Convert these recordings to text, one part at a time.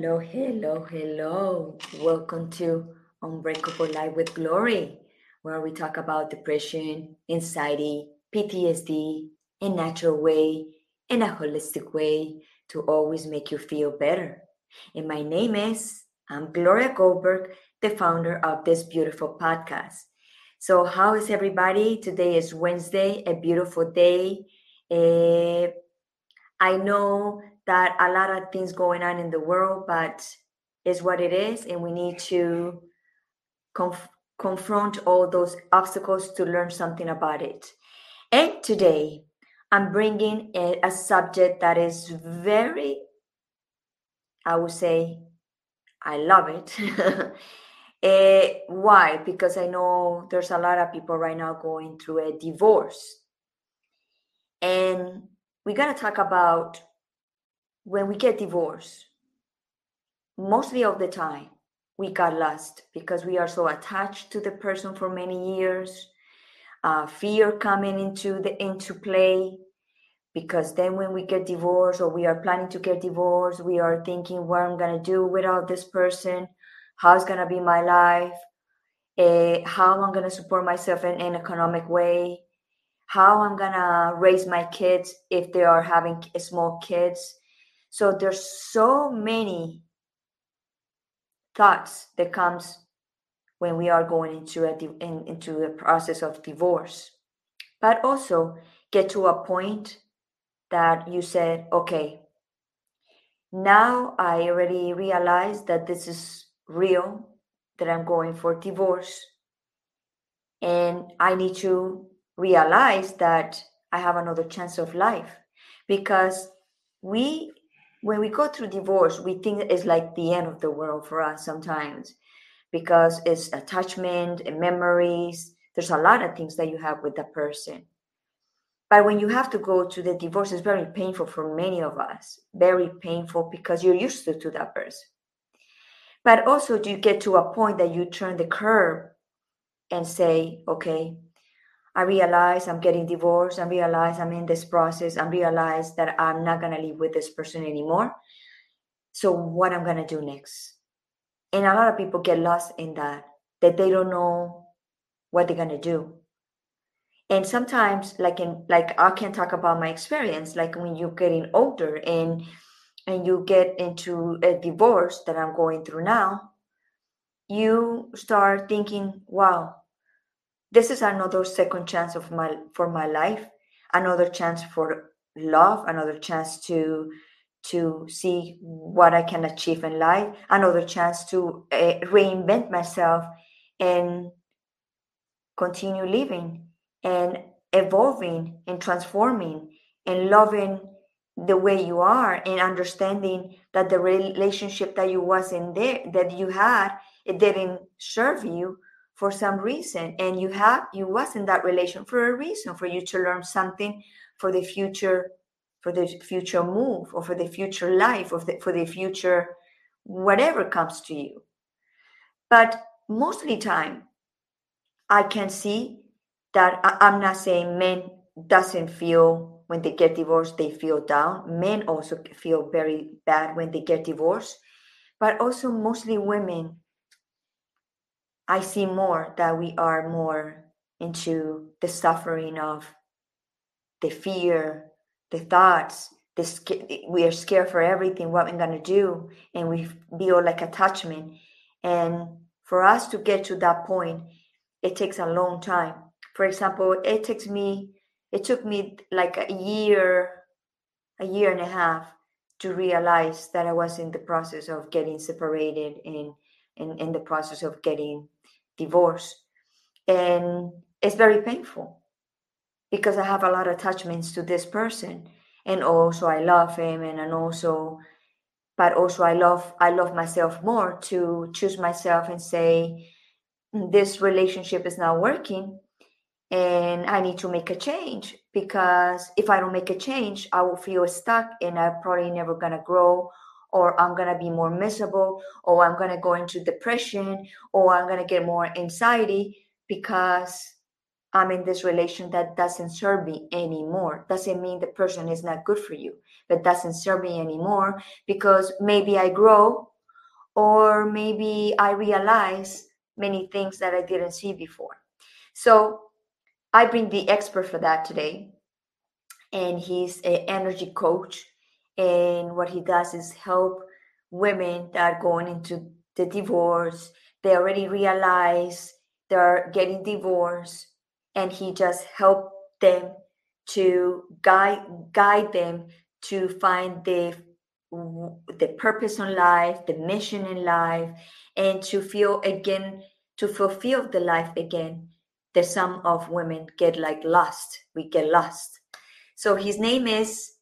Hello, hello, hello. Welcome to Unbreakable Life with Glory, where we talk about depression, anxiety, PTSD in natural way, in a holistic way to always make you feel better. And my name is I'm Gloria Goldberg, the founder of this beautiful podcast. So, how is everybody? Today is Wednesday, a beautiful day. Uh, I know that a lot of things going on in the world, but is what it is, and we need to conf- confront all those obstacles to learn something about it. And today, I'm bringing a, a subject that is very, I would say, I love it. uh, why? Because I know there's a lot of people right now going through a divorce. And we got to talk about when we get divorced, mostly of the time, we got lost because we are so attached to the person for many years. Uh, fear coming into the into play because then when we get divorced or we are planning to get divorced, we are thinking what I'm gonna do without this person, how's gonna be my life, uh, how I'm gonna support myself in an economic way, how I'm gonna raise my kids if they are having small kids so there's so many thoughts that comes when we are going into a in, into a process of divorce. But also get to a point that you said okay now i already realized that this is real that i'm going for divorce and i need to realize that i have another chance of life. Because we when we go through divorce, we think it's like the end of the world for us sometimes because it's attachment and memories. There's a lot of things that you have with that person. But when you have to go to the divorce, it's very painful for many of us. Very painful because you're used to, to that person. But also, do you get to a point that you turn the curve and say, okay, I realize I'm getting divorced. I realize I'm in this process. I realize that I'm not going to live with this person anymore. So, what I'm going to do next? And a lot of people get lost in that, that they don't know what they're going to do. And sometimes, like in like I can talk about my experience, like when you're getting older and and you get into a divorce that I'm going through now, you start thinking, wow, this is another second chance of my for my life another chance for love another chance to to see what i can achieve in life another chance to uh, reinvent myself and continue living and evolving and transforming and loving the way you are and understanding that the relationship that you was in there that you had it didn't serve you for some reason and you have you was in that relation for a reason for you to learn something for the future for the future move or for the future life or the, for the future whatever comes to you. But mostly time i can see that i'm not saying men doesn't feel when they get divorced they feel down. Men also feel very bad when they get divorced. But also mostly women I see more that we are more into the suffering of the fear, the thoughts, the we are scared for everything, what we're gonna do, and we feel like attachment. And for us to get to that point, it takes a long time. For example, it takes me, it took me like a year, a year and a half to realize that I was in the process of getting separated and in the process of getting divorce. And it's very painful because I have a lot of attachments to this person. And also I love him and, and also but also I love I love myself more to choose myself and say this relationship is not working and I need to make a change because if I don't make a change, I will feel stuck and I'm probably never gonna grow or I'm going to be more miserable, or I'm going to go into depression, or I'm going to get more anxiety because I'm in this relation that doesn't serve me anymore. Doesn't mean the person is not good for you, but doesn't serve me anymore because maybe I grow or maybe I realize many things that I didn't see before. So I bring the expert for that today, and he's an energy coach. And what he does is help women that are going into the divorce. They already realize they're getting divorced, and he just help them to guide guide them to find the the purpose in life, the mission in life, and to feel again to fulfill the life again. The some of women get like lost. We get lost. So his name is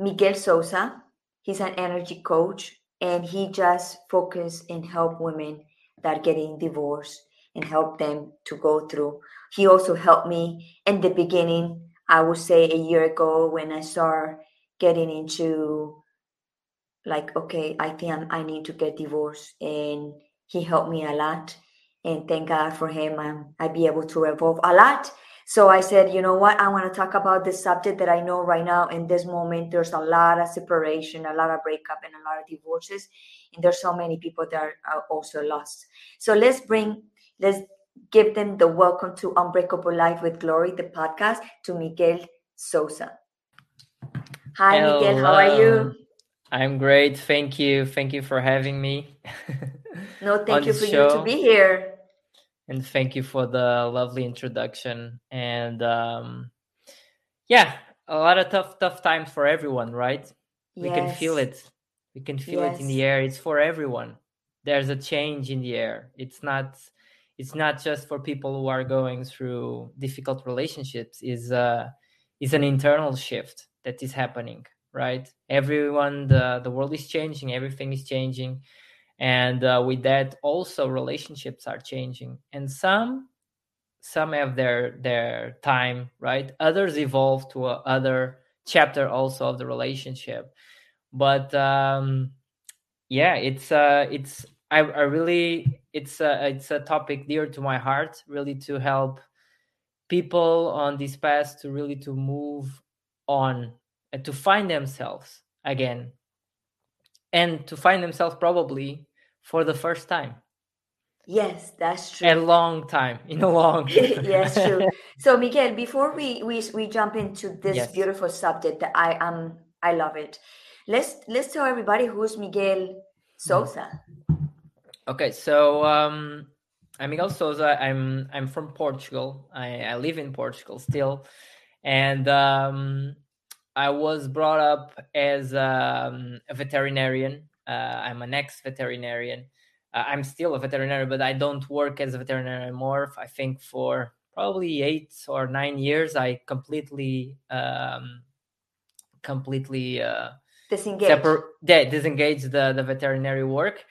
Miguel Sosa. He's an energy coach, and he just focus and help women that are getting divorced and help them to go through. He also helped me in the beginning. I would say a year ago when I started getting into like, okay, I think I'm, i need to get divorced, and he helped me a lot. And thank God for him, I'm, I be able to evolve a lot. So I said, you know what? I want to talk about this subject that I know right now in this moment. There's a lot of separation, a lot of breakup, and a lot of divorces, and there's so many people that are also lost. So let's bring, let's give them the welcome to Unbreakable Life with Glory, the podcast, to Miguel Sosa. Hi, Hello. Miguel. How are you? I'm great. Thank you. Thank you for having me. no, thank you for show. you to be here. And thank you for the lovely introduction. And um, yeah, a lot of tough, tough times for everyone, right? Yes. We can feel it. We can feel yes. it in the air. It's for everyone. There's a change in the air. It's not it's not just for people who are going through difficult relationships is uh is an internal shift that is happening right everyone the the world is changing everything is changing and uh, with that also relationships are changing. And some some have their their time right? Others evolve to a other chapter also of the relationship. But um yeah it's uh it's I, I really it's a it's a topic dear to my heart really to help people on this path to really to move on and to find themselves again. And to find themselves probably for the first time yes that's true a long time in a long yes true so miguel before we we, we jump into this yes. beautiful subject that i am um, i love it let's let's tell everybody who's miguel souza Okay, so um, I'm Miguel Souza. I'm I'm from Portugal. I, I live in Portugal still, and um, I was brought up as um, a veterinarian. Uh, I'm an ex-veterinarian. Uh, I'm still a veterinarian, but I don't work as a veterinarian anymore. I think for probably eight or nine years, I completely um, completely uh, disengaged. Separ- yeah, disengaged the the veterinary work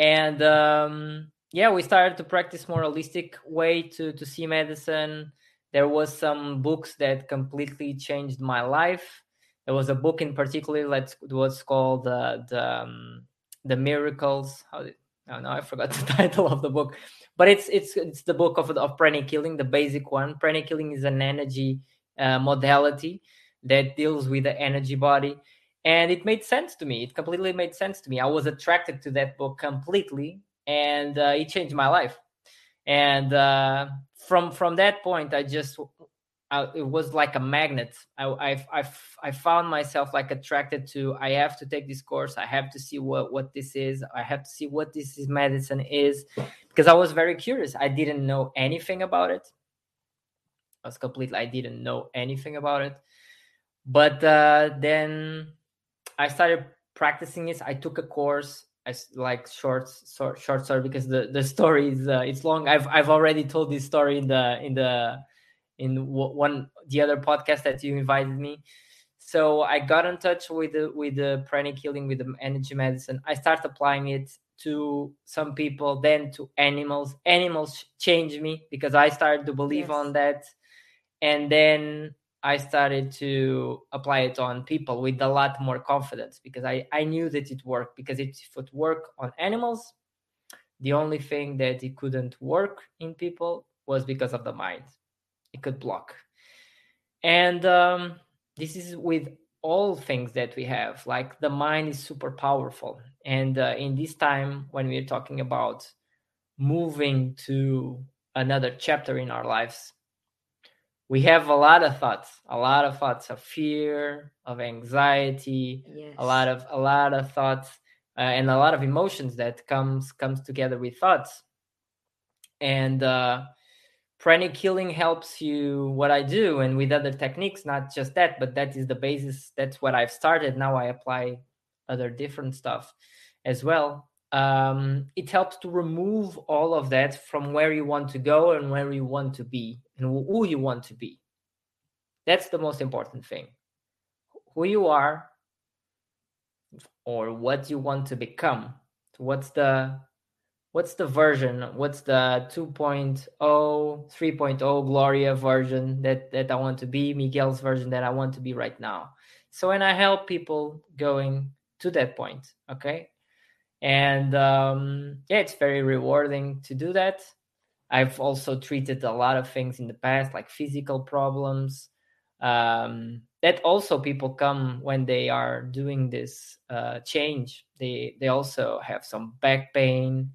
and um, yeah we started to practice more holistic way to to see medicine there was some books that completely changed my life there was a book in particular that was called uh, the um, the miracles. How did oh no i forgot the title of the book. But it's it's it's the book of of pranic healing the basic one. Pranic healing is an energy uh, modality that deals with the energy body. And it made sense to me. It completely made sense to me. I was attracted to that book completely and uh, it changed my life. And uh, from from that point i just I, it was like a magnet. I, I, I i found myself like attracted to i have to take this course. I have to see what what this is. I have to see what this is medicine is. Because i was very curious. I didn't know anything about it. I was completely i didn't know anything about it. But uh, then I started practicing it. I took a course. As like short short short story because the the story is uh, it's long. I've I've already told this story in the in the in one the other podcast that you invited me. So I got in touch with the with the pranic healing with the energy medicine. I started applying it to some people, then to animals. Animals changed me because I started to believe yes. on that, and then I started to apply it on people with a lot more confidence because I, I knew that it worked. Because it, if it worked on animals, the only thing that it couldn't work in people was because of the mind. It could block. And um, this is with all things that we have like the mind is super powerful and uh, in this time when we're talking about moving to another chapter in our lives we have a lot of thoughts a lot of thoughts of fear of anxiety yes. a lot of a lot of thoughts uh, and a lot of emotions that comes comes together with thoughts and uh, pranic healing helps you what i do and with other techniques not just that but that is the basis that's what i've started. Now i apply other different stuff as well. Um, it helps to remove all of that from where you want to go and where you want to be and who you want to be. That's the most important thing. Who you are or what you want to become. What's the what's the version? What's the 2.0 3.0 gloria version that that i want to be miguel's version that i want to be right now? So when i help people going to that point okay? And um yeah it's very rewarding to do that. I've also treated a lot of things in the past like physical problems um that also people come when they are doing this uh change. They they also have some back pain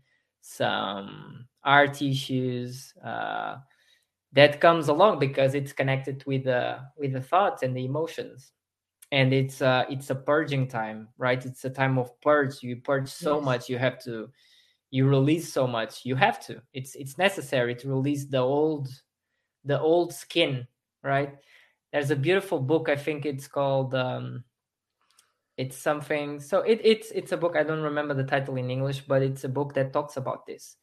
some art issues uh, that comes along because it's connected with the with the thoughts and the emotions. And it's uh it's a purging time right? It's a time of purge. You purge so yes. much you have to you release so much. You have to. It's it's necessary to release the old the old skin right? There's a beautiful book i think it's called um it's something so it, it's it's a book i don't remember the title in english but it's a book that talks about this.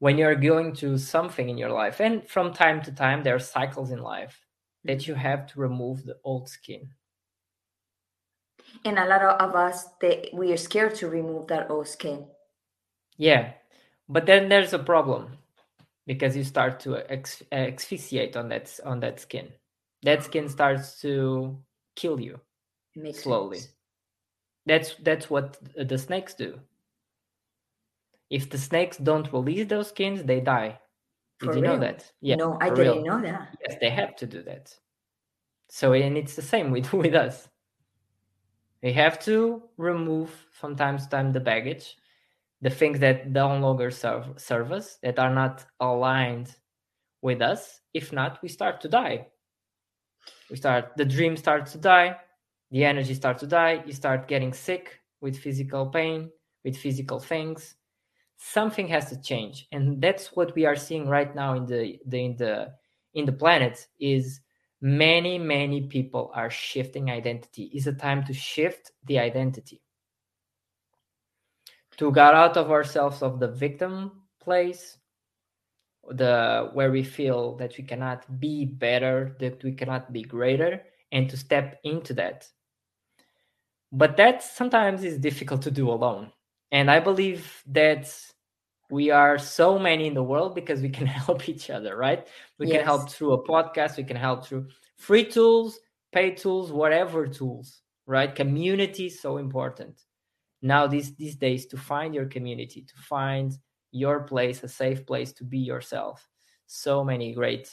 When you're going to something in your life and from time to time there are cycles in life that you have to remove the old skin. And a lot of us they, we are scared to remove that old skin. Yeah but then there's a problem because you start to ex- asphyxiate on that on that skin. That skin starts to kill you Makes slowly. Sense. That's that's what the snakes do. If the snakes don't release those skins, they die. Did you real? know that? Yeah. No, I didn't real. know that. Yes, they have to do that. So and it's the same with with us. We have to remove from time to time the baggage, the things that no longer serve serve us, that are not aligned with us. If not, we start to die. We start the dream starts to die, the energy starts to die you start getting sick with physical pain with physical things. Something has to change and that's what we are seeing right now in the, the in the in the planet is many many people are shifting identity. Is a time to shift the identity. To get out of ourselves of the victim place the where we feel that we cannot be better that we cannot be greater and to step into that but that sometimes is difficult to do alone. And i believe that we are so many in the world because we can help each other right? We yes. can help through a podcast we can help through free tools paid tools whatever tools right? Community is so important. Now these these days to find your community to find your place a safe place to be yourself. So many great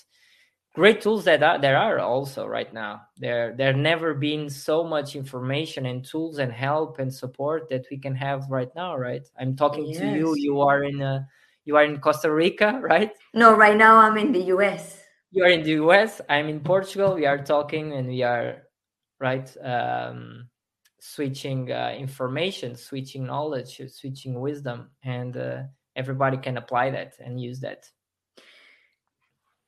great tools that are, there are also right now. There there never been so much information and tools and help and support that we can have right now right? I'm talking yes. to you. You are in a, uh, you are in costa rica right? No right now i'm in the us you are in the us i'm in portugal we are talking and we are right um, switching uh, information switching knowledge switching wisdom and uh, everybody can apply that and use that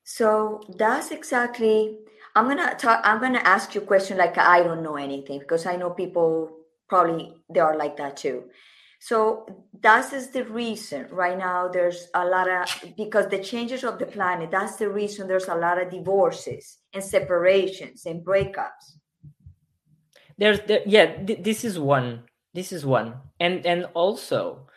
so that's exactly. I'm gonna talk. I'm gonna ask you a question like I don't know anything because I know people probably they are like that too. So that is the reason right now there's a lot of because the changes of the planet. That's the reason there's a lot of divorces and separations and breakups. There's there, yeah. Th- this is one. This is one, and and also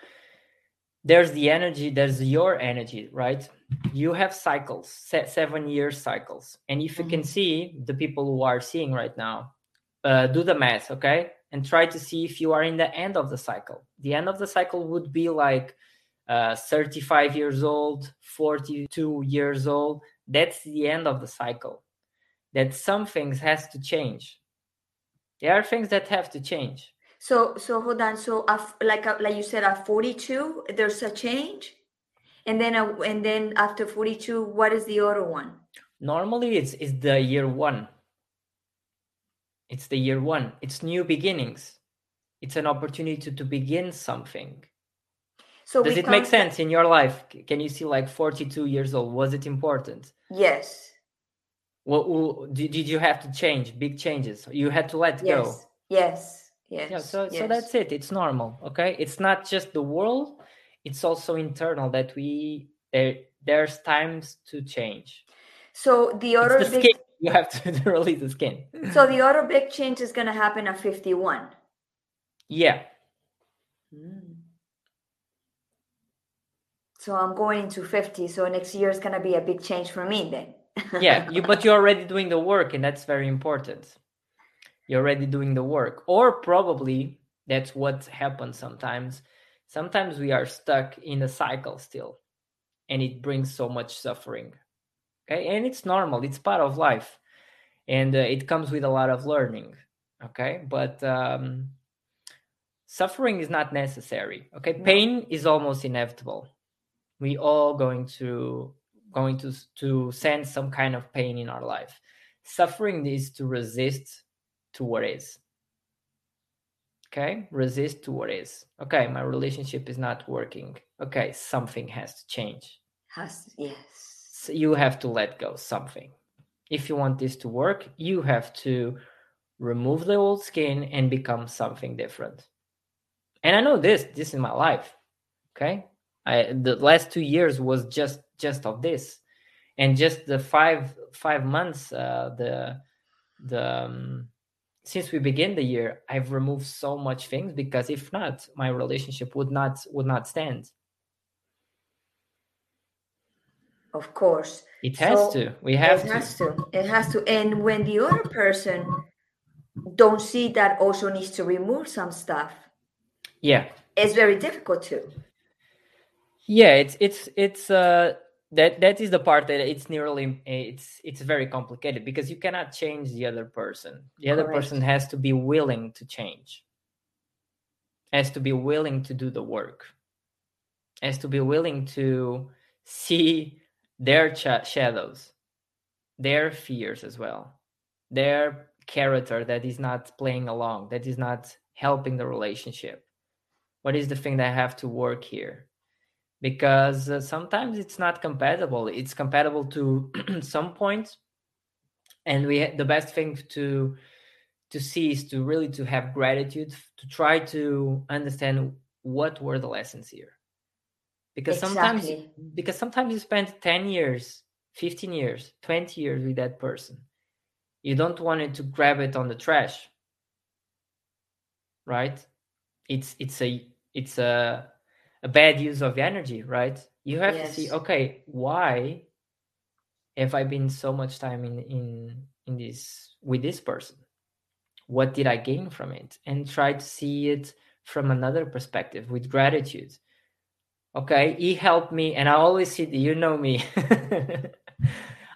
there's the energy. There's your energy, right? You have cycles seven year cycles. And if you can mm-hmm. see the people who are seeing right now uh, do the math okay? And try to see if you are in the end of the cycle. The end of the cycle would be like uh, 35 years old 42 years old. That's the end of the cycle. That some things has to change. There are things that have to change. So so hold on. So af- like uh, like you said, at forty two, there's a change, and then uh, and then after forty two, what is the other one? normally it's it's the year one. It's the year one. It's new beginnings. It's an opportunity to, to begin something. So does it make sense in your life? Can you see like 42 years old? Was it important? Yes. what, what did, did you have to change? Big changes? You had to let go? Yes. Yes. Yes. yeah so so that's it. It's normal okay? It's not just the world it's also internal that we there there's times to change. So the other the big skin. You have to, to release the skin. So the other big change is gonna happen at fifty one. yeah hmm. So I'm going into fifty. So next year is gonna be a big change for me then. yeah you but you're already doing the work and that's very important. You're already doing the work. Or probably that's what happens sometimes sometimes we are stuck in a cycle still and it brings so much suffering okay? And it's normal it's part of life and uh, it comes with a lot of learning okay? But um suffering is not necessary okay? No. pain is almost inevitable. We all going to going to to sense some kind of pain in our life. Suffering is to resist to what is okay? Resist to what is. Okay my relationship is not working. Okay something has to change. Has yes. so you have to let go something. If you want this to work you have to remove the old skin and become something different. And i know this this is my life okay? I the last two years was just just of this. And just the five five months uh the the um, since we begin the year i've removed so much things because if not my relationship would not would not stand Of course. it has So, to we have it to has to. It has to. And when the other person don't see that also needs to remove some stuff, yeah it's very difficult to. yeah it's it's it's uh that that is the part that it's nearly it's it's very complicated because you cannot change the other person. The other person has to be willing to change. Has to be willing to do the work. Has to be willing to see their cha- shadows their fears as well their character that is not playing along that is not helping the relationship. What is the thing that i have to work here because uh, sometimes it's not compatible. It's compatible to some points and we the best thing to to see is to really to have gratitude to try to understand what were the lessons here. Because sometimes because sometimes you spend 10 years 15 years 20 years with that person. You don't want it to grab it on the trash. Right? It's it's a it's a a bad use of energy right? You have to see okay why have i been so much time in in in this with this person? What did i gain from it? And try to see it from another perspective with gratitude. Okay he helped me and i always see you know me.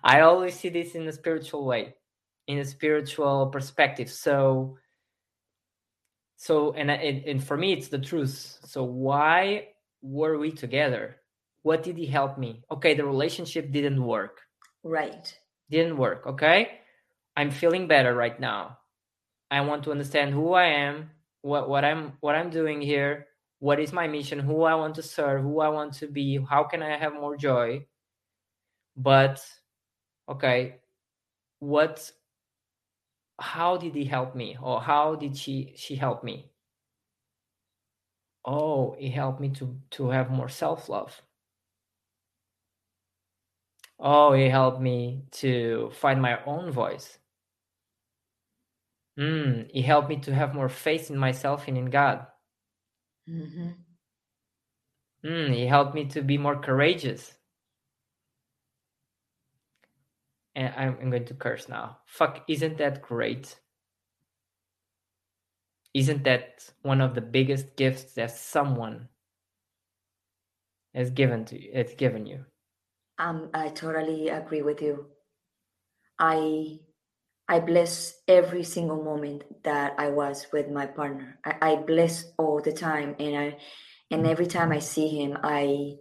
I always see this in a spiritual way in a spiritual perspective. So so and and, and for me it's the truth. So why were we together? What did he help me? Okay the relationship didn't work. Right. didn't work okay? I'm feeling better right now. I want to understand who i am what what i'm what i'm doing here what is my mission who i want to serve who i want to be how can i have more joy? But okay what how did he help me? Or how did she she help me oh it helped me to to have more self-love. Oh it helped me to find my own voice. Mm, he helped me to have more faith in myself and in god. Hmm mm, he helped me to be more courageous. And I'm, I'm going to curse now. Fuck isn't that great isn't that one of the biggest gifts that someone has given to you has given you Um, I totally agree with you. I I bless every single moment that I was with my partner. I, I bless all the time, and I, and every time I see him, I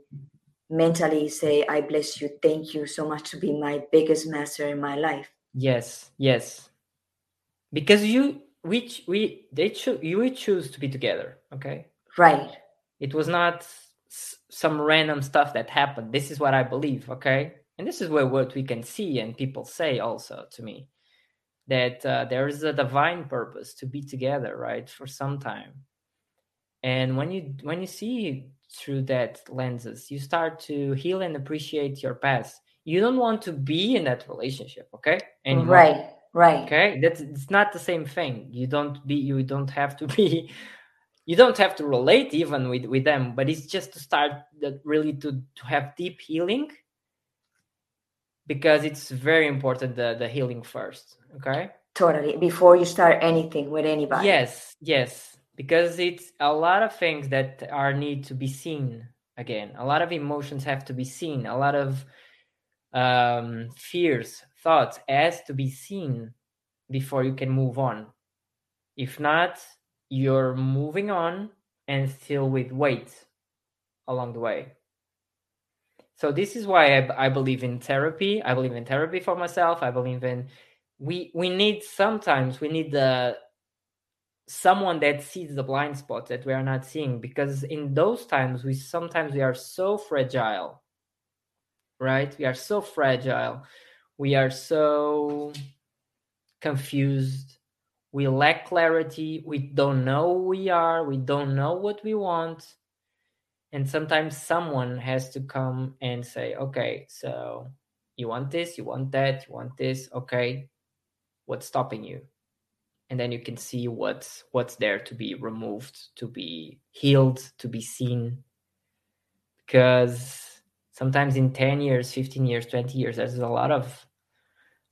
mentally say, "I bless you. Thank you so much to be my biggest master in my life." Yes, yes, because you, which we, they choose, you choose to be together. Okay, right. It was not some random stuff that happened. This is what I believe. Okay, and this is where what we can see and people say also to me that uh, there is a divine purpose to be together right for some time and when you when you see through that lenses you start to heal and appreciate your past you don't want to be in that relationship okay anymore. right right. Okay? That's it's not the same thing. You don't be you don't have to be you don't have to relate even with with them but it's just to start that really to to have deep healing because it's very important the the healing first okay? Totally. Before you start anything with anybody. Yes yes. Because it's a lot of things that are need to be seen again. A lot of emotions have to be seen. A lot of um, fears thoughts has to be seen before you can move on. If not you're moving on and still with weight along the way. So this is why I, I believe in therapy. I believe in therapy for myself. I believe in we we need sometimes we need the someone that sees the blind spots that we are not seeing because in those times we sometimes we are so fragile right? We are so fragile we are so confused. We lack clarity. We don't know who we are. We don't know what we want. And sometimes someone has to come and say okay so you want this you want that you want this. Okay what's stopping you? And then you can see what's what's there to be removed to be healed to be seen. Because sometimes in 10 years 15 years 20 years there's a lot of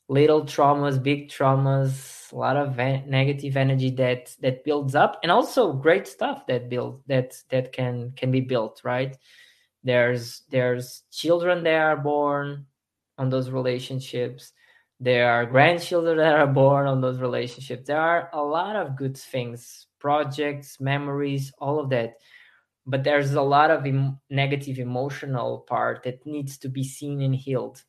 little traumas big traumas a lot of negative energy that that builds up and also great stuff that build that that can can be built right? There's there's children that are born on those relationships. There are grandchildren that are born on those relationships. There are a lot of good things projects memories all of that but there's a lot of em- negative emotional part that needs to be seen and healed.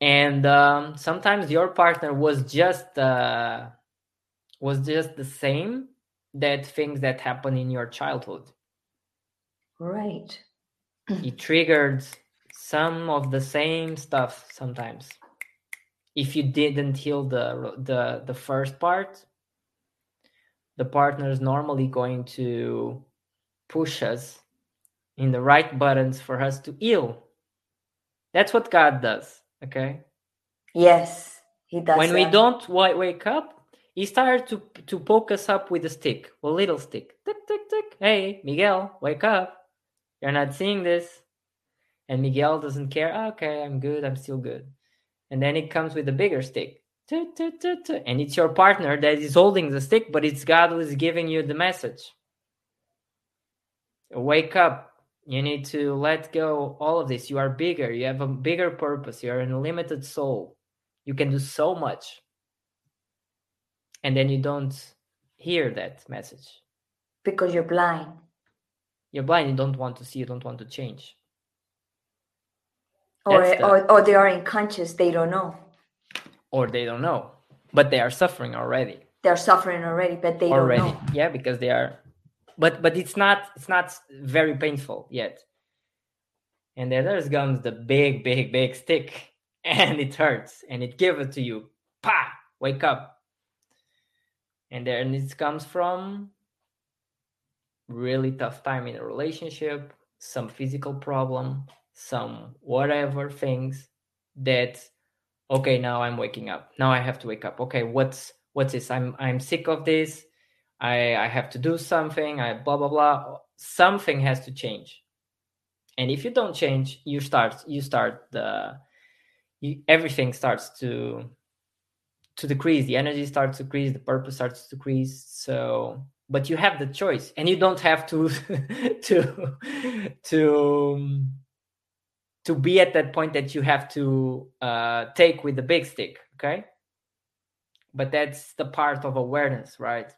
And um, sometimes your partner was just uh, was just the same that things that happen in your childhood. Right. It triggered some of the same stuff sometimes. If you didn't heal the the the first part the partner is normally going to push us in the right buttons for us to heal that's what god does okay yes he does when that. we don't wake up he starts to to poke us up with a stick a little stick tick tick tick hey miguel wake up you're not seeing this and Miguel doesn't care. Oh, okay, I'm good. I'm still good. And then it comes with a bigger stick. And it's your partner that is holding the stick, but it's God who is giving you the message. Wake up. You need to let go all of this. You are bigger. You have a bigger purpose. You are an unlimited soul. You can do so much. And then you don't hear that message. Because you're blind. You're blind. You don't want to see. You don't want to change or, the, or or they are unconscious they don't know or they don't know. But they are suffering already. They're suffering already but they already. don't know. yeah because they are but but it's not it's not very painful yet. And then there's comes the big big big stick and it hurts and it gives it to you. Pa wake up. And then it comes from really tough time in a relationship some physical problem some whatever things that okay now i'm waking up. Now i have to wake up. Okay what's what's this? I'm i'm sick of this. I i have to do something. I blah blah blah. Something has to change. And if you don't change you start you start the you, everything starts to to decrease. The energy starts to decrease. The purpose starts to decrease. So but you have the choice and you don't have to to to to be at that point that you have to uh, take with the big stick okay? But that's the part of awareness right?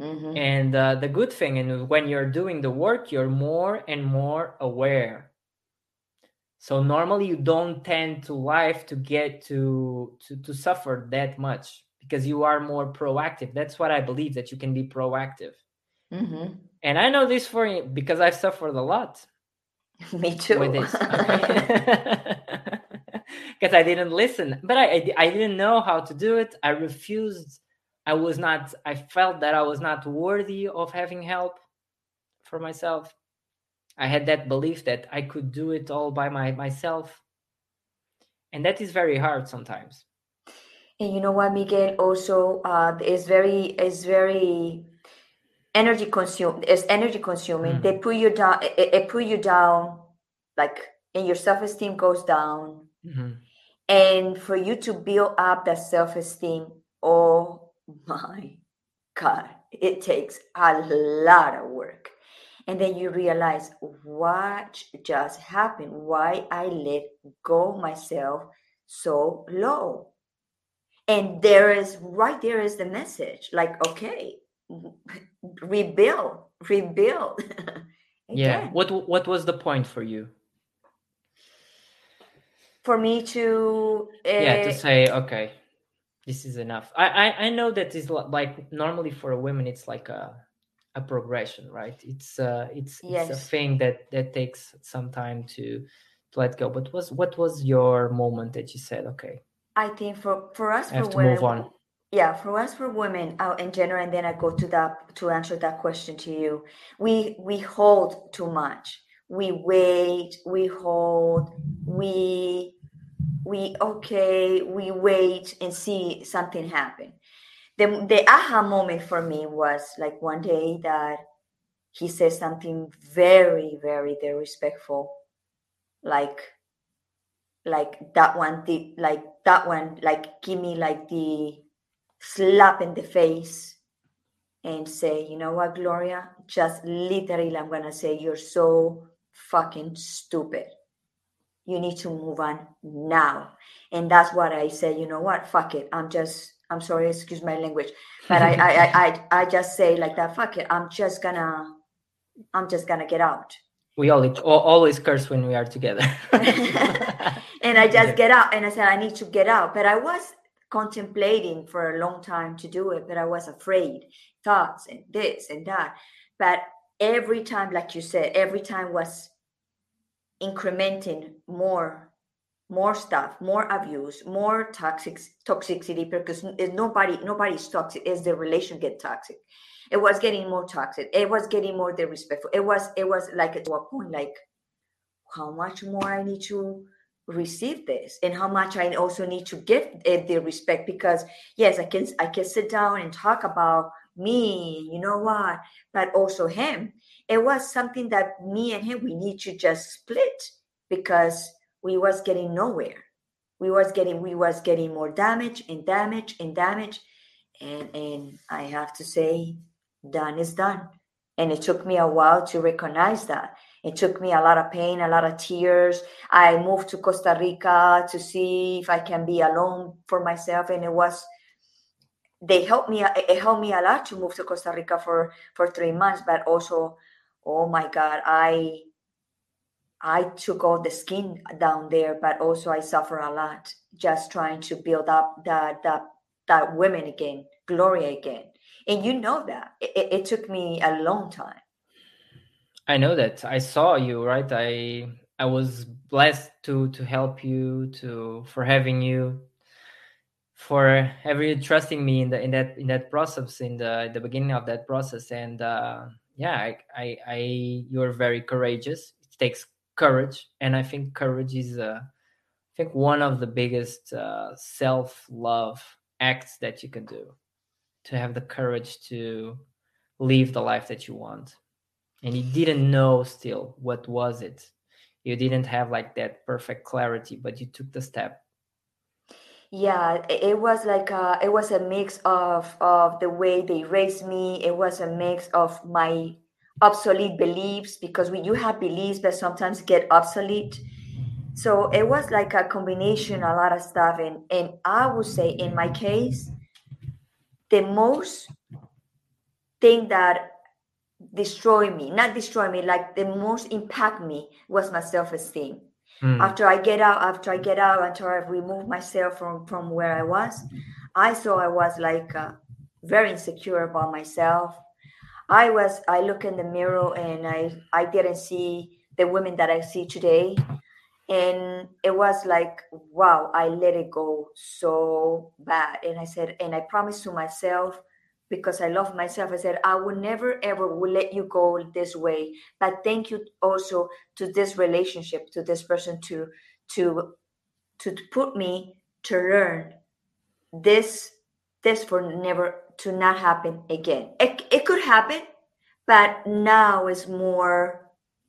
Mhm. and uh, the good thing and when you're doing the work you're more and more aware. So normally you don't tend to life to get to to to suffer that much because you are more proactive. That's what i believe that you can be proactive. Mhm. and i know this for you because i've suffered a lot Me too. with this. Because i didn't listen. But I, I i didn't know how to do it. I refused. I was not i felt that i was not worthy of having help for myself. I had that belief that i could do it all by my myself. And that is very hard sometimes. And you know what, Miguel? Also, uh, is very is very energy consume. Is energy consuming. Mm. They put you down. It, it put you down, like, and your self esteem goes down. Mhm. And for you to build up that self esteem, oh my God, it takes a lot of work. And then you realize what just happened, why I let go myself so low. And there is right there is the message like, okay, rebuild, rebuild. yeah. What what was the point for you? For me to, yeah to uh, say okay this is enough. I i, I know that is li- like normally for a woman it's like a a progression right? It's uh it's it's a thing that that takes some time to to let go. But was what was your moment that you said okay I think for for us I have for to women, move on. Yeah, for us for women uh, in general, and then I go to that to answer that question to you. We we hold too much. We wait. We hold. We we okay. We wait and see something happen. The the aha moment for me was like one day that he said something very very disrespectful, like like that one did like that one like give me like the slap in the face and say you know what gloria? Just literally i'm gonna say you're so fucking stupid. You need to move on now. And that's what i said you know what? Fuck it. I'm just i'm sorry excuse my language but i i i, I, I just say like that fuck it. I'm just gonna i'm just gonna get out. We all always curse when we are together. And I just get out and I said, I need to get out. But I was contemplating for a long time to do it, but I was afraid, thoughts and this and that. But every time, like you said, every time was incrementing more more stuff more abuse more toxic toxicity because n- eh, nobody nobody's toxic. As the relation get toxic. It was getting more toxic. It was getting more disrespectful. It was it was like at a point like how much more I need to receive this and how much I also need to give it the respect because yes I can I can sit down and talk about me you know what but also him. It was something that me and him we need to just split because we was getting nowhere. We was getting we was getting more damage and damage and damage. And and I have to say done is done. And it took me a while to recognize that it took me a lot of pain, a lot of tears. I moved to Costa Rica to see if I can be alone for myself, and it was. They helped me. It helped me a lot to move to Costa Rica for for three months, but also, oh my God, I. I took all the skin down there, but also I suffer a lot just trying to build up that that that women again, Gloria again, and you know that it, it, it took me a long time. I know that. I saw you, right? I I was blessed to to help you, to for having you, for having trusting me in the in that in that process in the the beginning of that process. And uh, yeah, I, I I you're very courageous. It takes courage, and I think courage is uh, I think one of the biggest uh, self love acts that you can do. To have the courage to live the life that you want and you didn't know still what was it. You didn't have like that perfect clarity but you took the step. Yeah, it was like a, it was a mix of of the way they raised me. It was a mix of my obsolete beliefs because we you have beliefs that sometimes get obsolete, so it was like a combination a lot of stuff. And and i would say in my case the most thing that destroyed me not destroy me like the most impact me was my self-esteem. Mm. after i get out after i get out after i remove myself from from where i was i saw i was like uh, very insecure about myself. I was i look in the mirror and i i didn't see the women that i see today. And it was like wow i let it go so bad. And i said and i promised to myself because i love myself i said i will never ever will let you go this way but thank you also to this relationship to this person to to to put me to learn this this for never to not happen again it, it could happen but now is more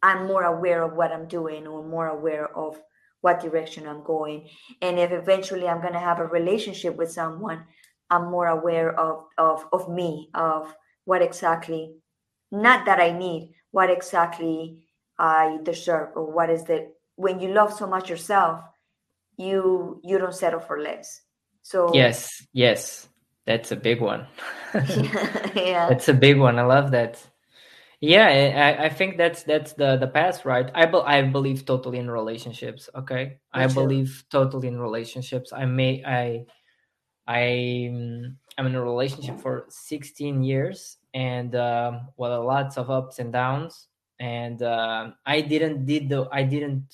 I'm more aware of what I'm doing or more aware of what direction I'm going. And if eventually I'm going to have a relationship with someone, I'm more aware of, of, of me, of what exactly, not that I need, what exactly I deserve or what is the, when you love so much yourself, you, you don't settle for less. So yes, yes, that's a big one. yeah. That's a big one. I love that. Yeah, I, I think that's that's the the past, right? I be, I believe totally in relationships. Okay, Me I too. believe totally in relationships. I may I I I'm in a relationship for 16 years, and um, well, lots of ups and downs. And uh, I didn't did the I didn't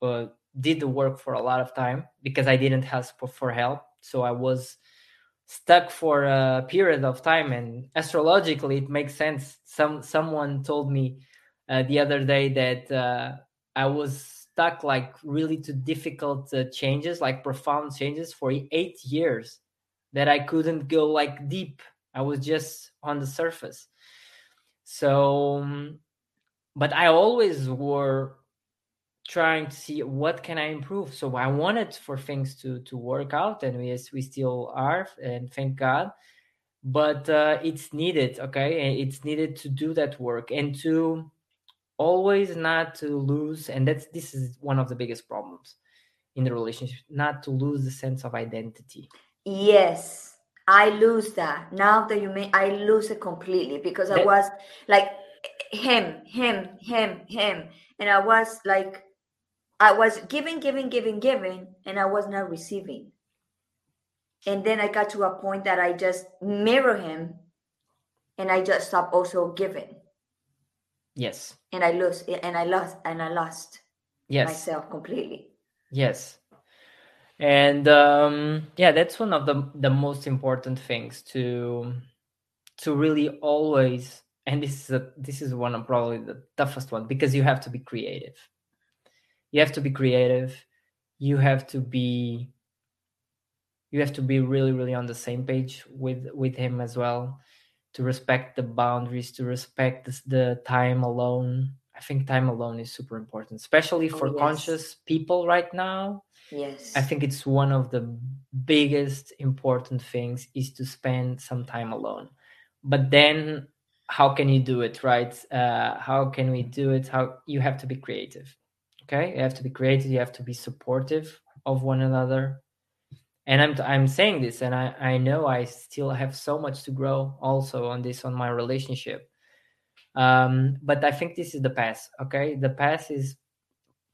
uh, did the work for a lot of time because I didn't ask for help. So I was stuck for a period of time and astrologically it makes sense some someone told me uh, the other day that uh, i was stuck like really to difficult uh, changes like profound changes for eight years that i couldn't go like deep i was just on the surface so um, but i always were trying to see what can I improve. So I wanted for things to to work out, and we we still are, and thank God. But uh, it's needed, okay? It's needed to do that work and to always not to lose. And that's this is one of the biggest problems in the relationship, not to lose the sense of identity. Yes, I lose that now that you may, I lose it completely because I eh. was like him, him, him, him, and I was like I was giving, giving, giving, giving, and I was not receiving. And then I got to a point that I just mirror him and I just stopped also giving. Yes. And I lose and I lost and I lost yes. myself completely. Yes. And um yeah, that's one of the the most important things to to really always and this is a, this is one of probably the toughest one because you have to be creative. You have to be creative. You have to be you have to be really really on the same page with with him as well to respect the boundaries to respect the, the time alone. I think time alone is super important especially oh, for oh, yes. conscious people right now yes. I think it's one of the biggest important things is to spend some time alone. But then how can you do it right? Uh, how can we do it? How you have to be creative okay? You have to be creative you have to be supportive of one another. And i'm i'm saying this and i i know i still have so much to grow also on this on my relationship. Um but i think this is the past okay? The past is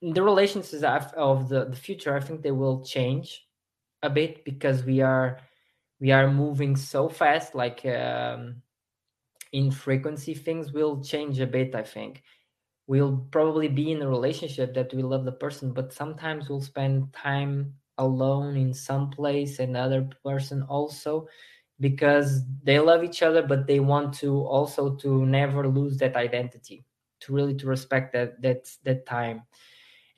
the relations of the, the future i think they will change a bit because we are we are moving so fast like um in frequency things will change a bit i think. We'll probably be in a relationship that we love the person but sometimes we'll spend time alone in some place and other person also because they love each other but they want to also to never lose that identity to really to respect that that that time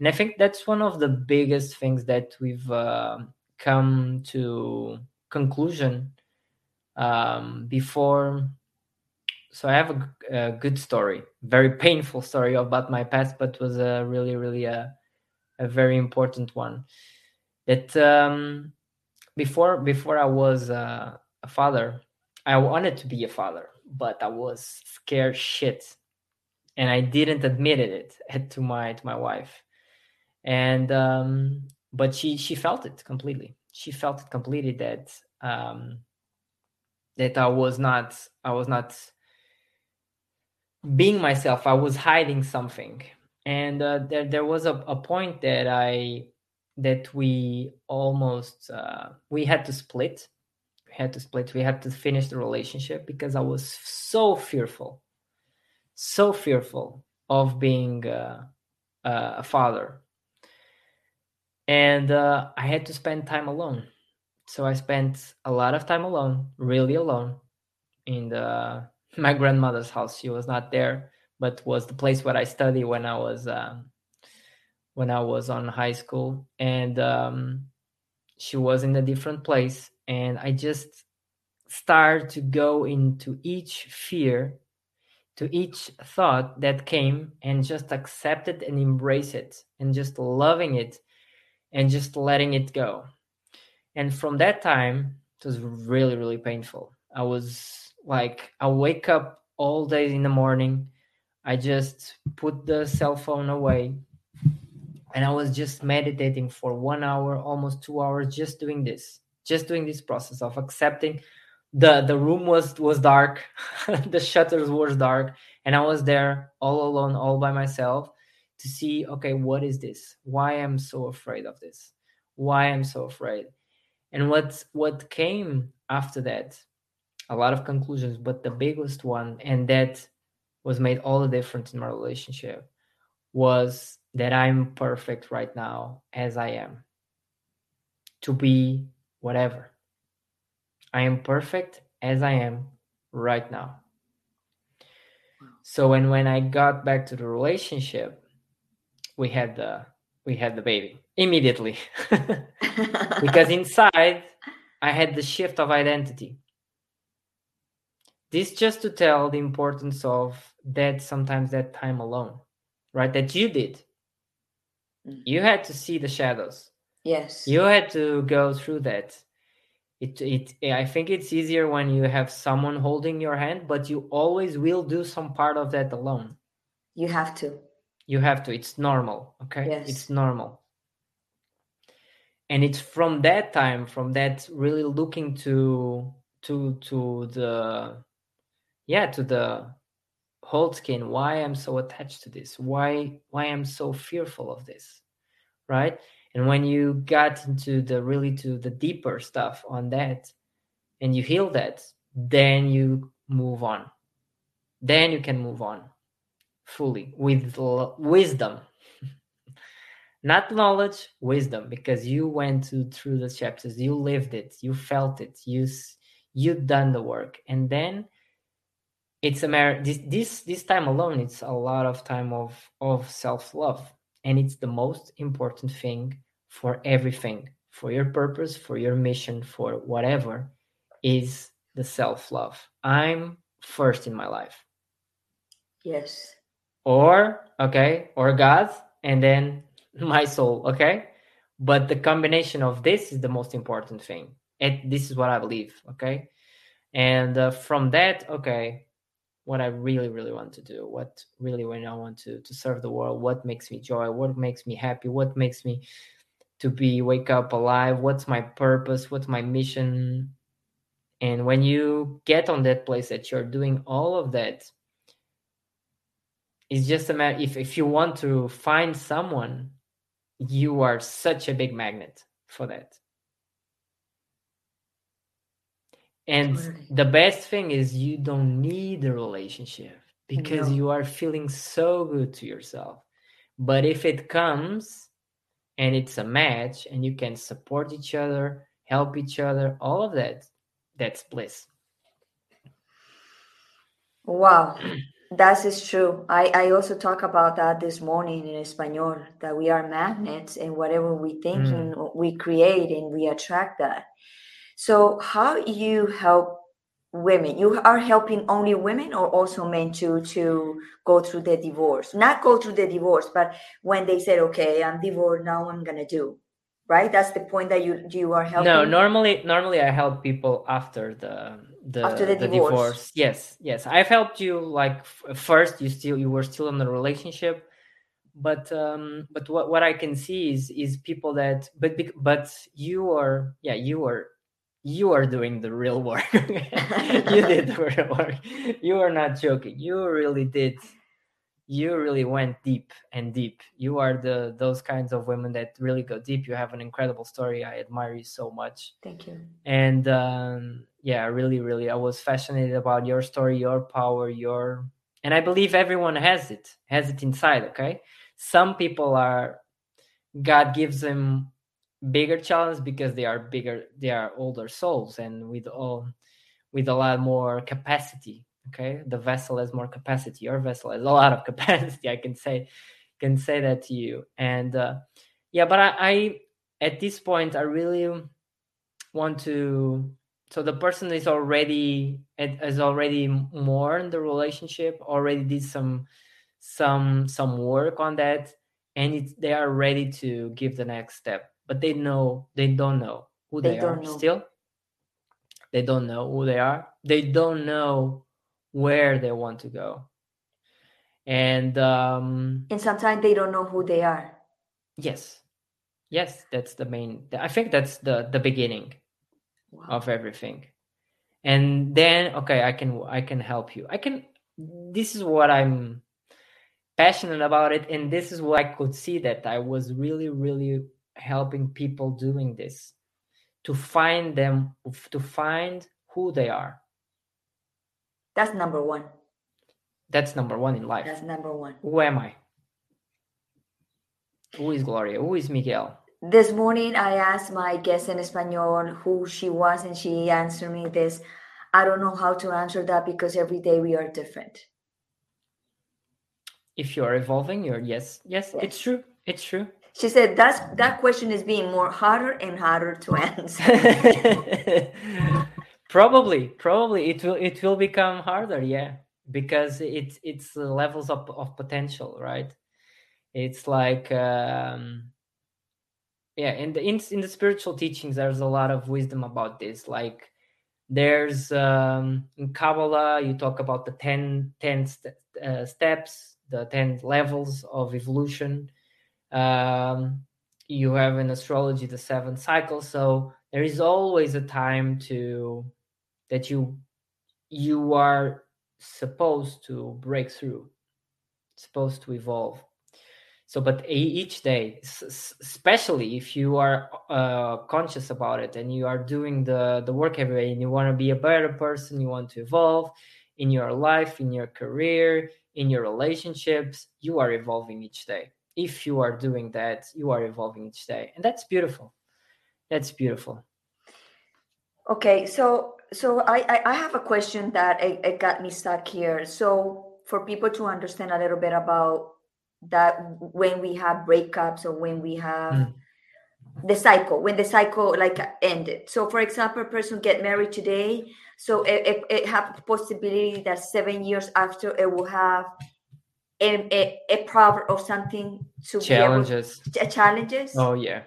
and i think that's one of the biggest things that we've uh, come to conclusion um, before so I have a, a, good story, very painful story about my past, but was a really, really a, a very important one. That um, before before I was uh, a father, I wanted to be a father, but I was scared shit, and I didn't admit it to my to my wife. And um, but she she felt it completely. She felt it completely that um, that i was not i was not being myself. I was hiding something. And uh, there, there was a, a point that i that we almost uh, we had to split. We had to split. We had to finish the relationship because i was so fearful so fearful of being uh, a father and uh, i had to spend time alone. So i spent a lot of time alone really alone in the my grandmother's house. She was not there but was the place where i studied when i was um, when I was on high school, and um, she was in a different place, and I just started to go into each fear, to each thought that came, and just accept it and embrace it, and just loving it, and just letting it go. And from that time, it was really, really painful. I was like, I wake up all day in the morning. I just put the cell phone away and i was just meditating for one hour almost two hours just doing this just doing this process of accepting the the room was was dark the shutters were dark and i was there all alone all by myself to see okay what is this why i'm so afraid of this why i'm so afraid and what what came after that a lot of conclusions but the biggest one and that was made all the difference in my relationship was that I'm perfect right now as I am. To be whatever. I am perfect as I am right now. So when when I got back to the relationship, we had the we had the baby immediately. because inside I had the shift of identity. This just to tell the importance of that sometimes that time alone, right? That you did Mm. You had to see the shadows. Yes. You had to go through that. It it I think it's easier when you have someone holding your hand, but you always will do some part of that alone. You have to. You have to. It's normal. Okay. Yes. It's normal. And it's from that time, from that really looking to to to the yeah, to the whole skin why I'm so attached to this, why why I'm so fearful of this, right? And when you got into the really to the deeper stuff on that, and you heal that, then you move on. Then you can move on fully with wisdom, not knowledge, wisdom, because you went to, through the chapters, you lived it, you felt it, you you done the work, and then it's a matter this this this time alone it's a lot of time of of self-love. And it's the most important thing for everything for your purpose for your mission for whatever is the self-love. I'm first in my life. Yes or okay or god and then my soul okay? But the combination of this is the most important thing. And this is what i believe okay? And uh, from that okay what I really, really want to do, what really when I want to to serve the world, what makes me joy, what makes me happy, what makes me to be wake up alive, what's my purpose, what's my mission. And when you get on that place that you're doing all of that, it's just a matter if, if you want to find someone, you are such a big magnet for that. And the best thing is you don't need a relationship because no. you are feeling so good to yourself. But if it comes and it's a match and you can support each other, help each other, all of that, that's bliss. Wow. That is true. I, I also talk about that this morning in Espanol that we are magnets and whatever we think mm. we create and we attract that. So, how you help women? You are helping only women, or also men to to go through the divorce? Not go through the divorce, but when they said, "Okay, I'm divorced now, I'm gonna do." Right. That's the point that you you are helping. No, normally normally I help people after the the, after the, the divorce. divorce. Yes, yes. I've helped you like first. You still you were still in the relationship but um but what what i can see is is people that but but you are yeah you are you are doing the real work you did the real work you are not joking you really did you really went deep and deep you are the those kinds of women that really go deep you have an incredible story i admire you so much thank you and um yeah really really. I was fascinated about your story your power your and i believe everyone has it has it inside okay? Some people are god gives them bigger challenge because they are bigger they are older souls and with all with a lot more capacity okay? The vessel has more capacity. Your vessel has a lot of capacity i can say can say that to you. And uh, yeah but I, I at this point i really want to so the person is already is already more in the relationship already did some some some work on that and it's, they are ready to give the next step. But they know they don't know who they, they are know. still. They don't know who they are. They don't know where they want to go. And um and sometimes they don't know who they are. Yes. Yes that's the main i think that's the the beginning wow. of everything. And then okay i can i can help you. I can this is what i'm passionate about it and this is what i could see that i was really really helping people doing this to find them to find who they are. That's number one. That's number one in life. That's number one. Who am i? Who is gloria? Who is miguel this morning i asked my guest in espanol who she was and she answered me this. I don't know how to answer that because every day we are different. If you're evolving you're yes, yes yes. it's true it's true. She said that's that question is being more harder and harder to answer. Probably probably it will it will become harder yeah because it's it's levels of, of potential right? It's like um yeah in the in, in the spiritual teachings there's a lot of wisdom about this like there's um in kabbalah you talk about the 10 10 st- uh, steps the 10 levels of evolution. Um, you have in astrology the seven cycles. So there is always a time to that you you are supposed to break through, supposed to evolve. So, but each day, especially if you are uh, conscious about it and you are doing the the work every day, and you want to be a better person, you want to evolve in your life, in your career, in your relationships you are evolving each day. If you are doing that you are evolving each day. And that's beautiful. That's beautiful. Okay so so i i have a question that it, it got me stuck here. So for people to understand a little bit about that when we have breakups or when we have mm. the cycle when the cycle like ended so for example a person get married today so it, it, it have possibility that seven years after it will have a, a, a problem or something to challenges. Able, challenges. Oh yeah.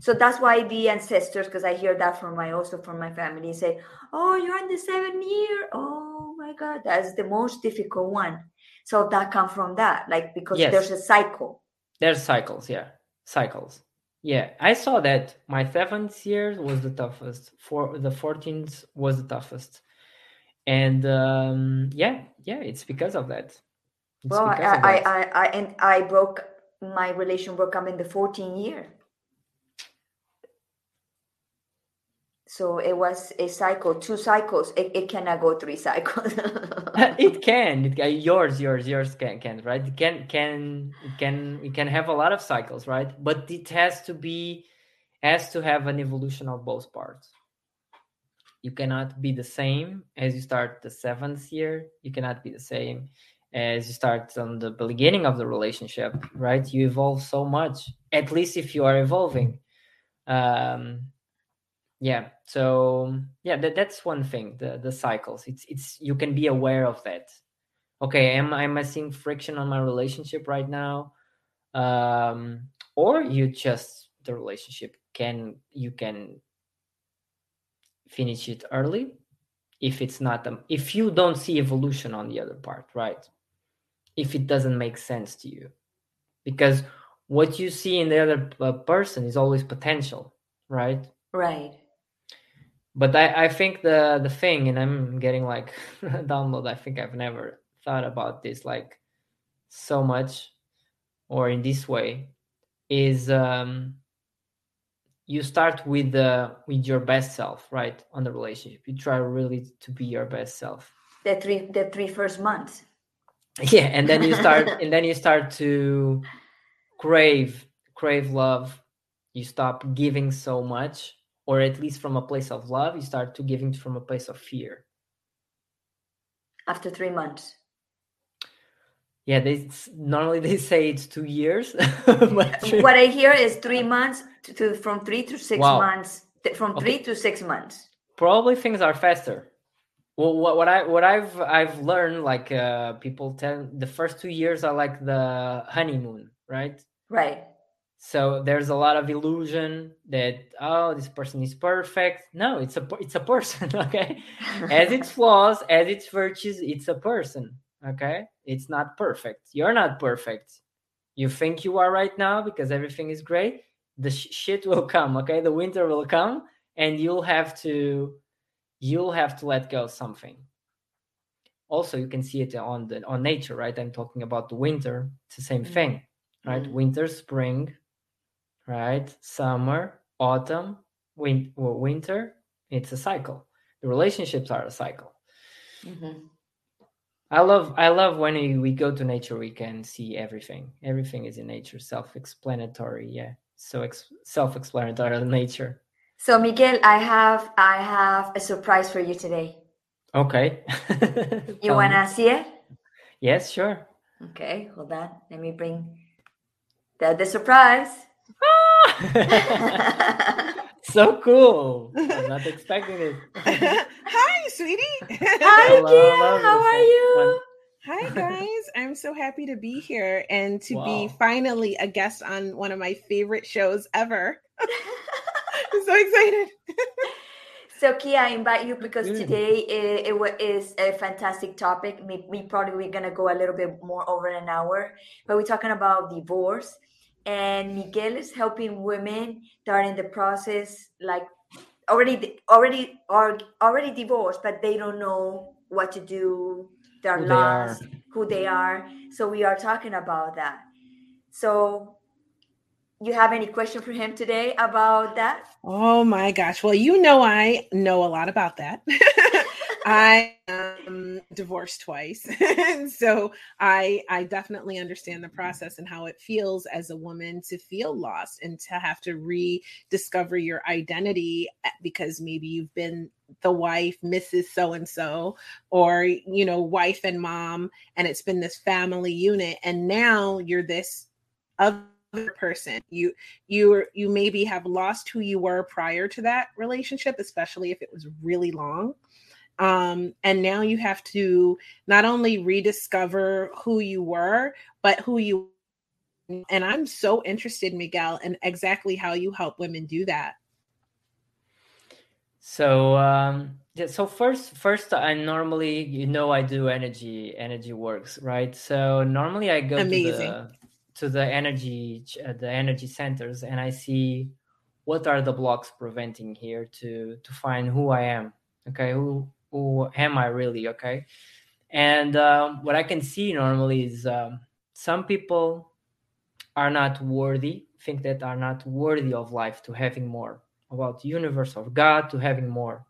So that's why the ancestors, because I hear that from my also from my family, say, "Oh, you're in the seventh year. Oh my God, that's the most difficult one." So that come from that, like because yes. there's a cycle. There's cycles, yeah, cycles. Yeah, I saw that my seventh year was the toughest. For the 14th was the toughest, and um, yeah, yeah, it's because of that. It's well, I, I, I, I, and I broke my relation broke up in the 14 year. So it was a cycle two cycles. It, it cannot go three cycles. It can. It, uh, yours yours yours can can right? It can can it can it can have a lot of cycles right? But it has to be has to have an evolution of both parts. You cannot be the same as you start the seventh year. You cannot be the same as you start on the beginning of the relationship right? You evolve so much at least if you are evolving. Um yeah so yeah that, that's one thing the the cycles. It's it's you can be aware of that. Okay am i missing friction on my relationship right now? Um or you just the relationship can you can finish it early if it's not um, if you don't see evolution on the other part right? If it doesn't make sense to you. Because what you see in the other uh, person is always potential right? Right but I, I think the the thing and i'm getting like download i think i've never thought about this like so much or in this way is um you start with the with your best self right on the relationship. You try really to be your best self. The three the three first months. Yeah and then you start and then you start to crave crave love. You stop giving so much or at least from a place of love you start to giving from a place of fear. After three months. Yeah they normally they say it's two years what i hear is three months to, from three to six wow. months from three okay. to six months. Probably things are faster. Well what, what i what i've i've learned like uh people tell the first two years are like the honeymoon right? Right so there's a lot of illusion that oh this person is perfect. No it's a it's a person okay? As its flaws as its virtues it's a person okay? It's not perfect. You're not perfect. You think you are right now because everything is great. The sh- shit will come okay? The winter will come and you'll have to you'll have to let go something. Also you can see it on the on nature right? I'm talking about the winter. It's the same mm-hmm. thing right? Mm-hmm. winter spring right summer autumn win- winter it's a cycle the relationships are a cycle mm-hmm. I love I love when we, go to nature we can see everything. Everything is in nature, self-explanatory. Yeah, so ex- self-explanatory nature. So Miguel, I have I have a surprise for you today. Okay. you wanna see it? Yes, sure. Okay, hold on. Let me bring the the surprise. so cool. I'm not expecting it. Hi, sweetie. Hi, hello, hello, How are you? Hi, guys. I'm so happy to be here and to wow. be finally a guest on one of my favorite shows ever. I'm so excited. So Kia, I invite you because today it, it, is a fantastic topic. We, we probably we're gonna go a little bit more over an hour, but we're talking about divorce and Miguel is helping women that are in the process, like already already are already divorced, but they don't know what to do. They're who lost, they who they are. So we are talking about that. So you have any question for him today about that? Oh my gosh. Well, you know I know a lot about that. I am divorced twice. so I I definitely understand the process and how it feels as a woman to feel lost and to have to rediscover your identity eh, because maybe you've been the wife, Mrs. So and so, or you know, wife and mom, and it's been this family unit, and now you're this other person you you you maybe have lost who you were prior to that relationship especially if it was really long um, and now you have to not only rediscover who you were, but who you and I'm so interested, Miguel, in exactly how you help women do that. So um yeah, so first first I normally you know I do energy energy works, right? So normally I go Amazing. to the to the energy uh, the energy centers and I see what are the blocks preventing here to to find who I am. Okay, who who am I really? Okay. And um, what I can see normally is um, some people are not worthy, think that are not worthy of life to having more, about universe of God to having more.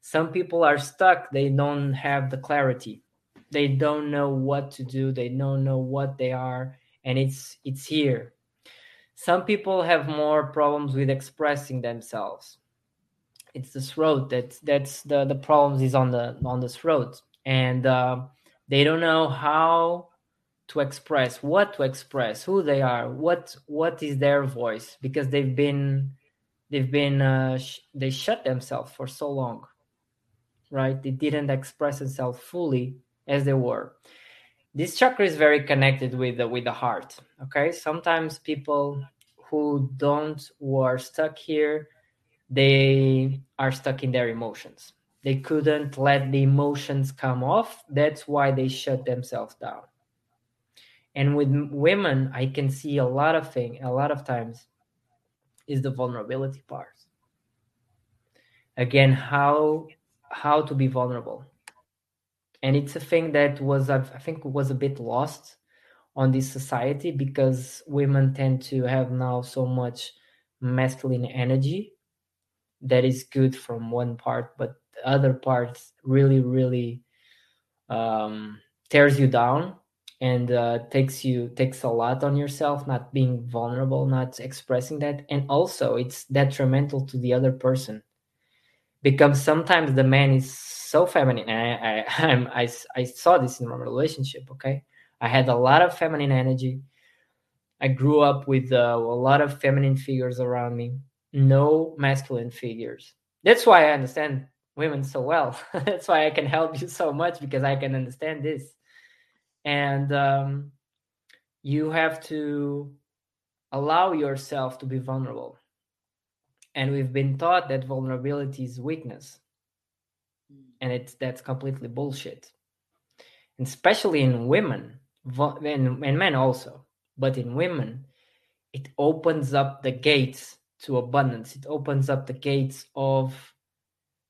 Some people are stuck, they don't have the clarity. They don't know what to do, they don't know what they are, and it's it's here. Some people have more problems with expressing themselves it's the throat that's that's the the problems is on the on the throat and uh, they don't know how to express what to express who they are what what is their voice because they've been they've been uh, sh- they shut themselves for so long right? They didn't express themselves fully as they were. This chakra is very connected with the with the heart okay? Sometimes people who don't who are stuck here they are stuck in their emotions. They couldn't let the emotions come off. That's why they shut themselves down. and with women i can see a lot of thing a lot of times is the vulnerability part again how how to be vulnerable and it's a thing that was i think was a bit lost on this society because women tend to have now so much masculine energy that is good from one part but the other part really really um, tears you down and uh, takes you takes a lot on yourself not being vulnerable not expressing that. And also it's detrimental to the other person. Because sometimes the man is so feminine I, I I, I saw this in my relationship okay? I had a lot of feminine energy. I grew up with uh, a lot of feminine figures around me no masculine figures. That's why i understand women so well. That's why i can help you so much because i can understand this. And um, you have to allow yourself to be vulnerable. And we've been taught that vulnerability is weakness. And it's that's completely bullshit. And especially in women and, and men also. But in women it opens up the gates to abundance. It opens up the gates of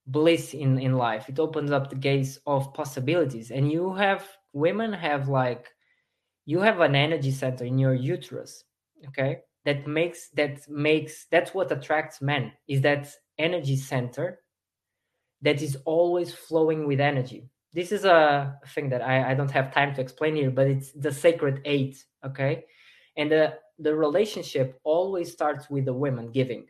bliss in in life. It opens up the gates of possibilities. And you have women have like you have an energy center in your uterus okay? That makes that makes that's what attracts men is that energy center that is always flowing with energy. This is a thing that I, I don't have time to explain here but it's the sacred eight okay and the the relationship always starts with the women giving.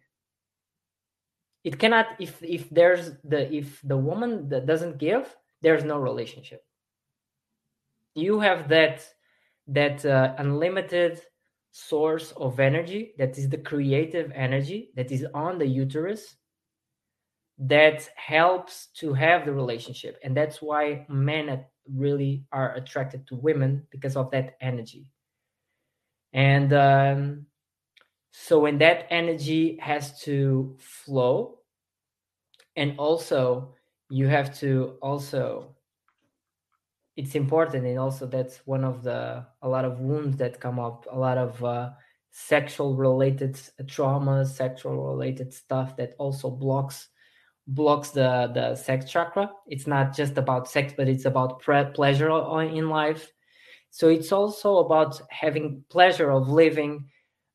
It cannot if if there's the if the woman that doesn't give there's no relationship. You have that that uh, unlimited source of energy that is the creative energy that is on the uterus that helps to have the relationship. And that's why men really are attracted to women because of that energy and um, so when that energy has to flow and also you have to also it's important and also that's one of the a lot of wounds that come up a lot of uh, sexual related trauma sexual related stuff that also blocks blocks the the sex chakra. It's not just about sex but it's about pre- pleasure in life so it's also about having pleasure of living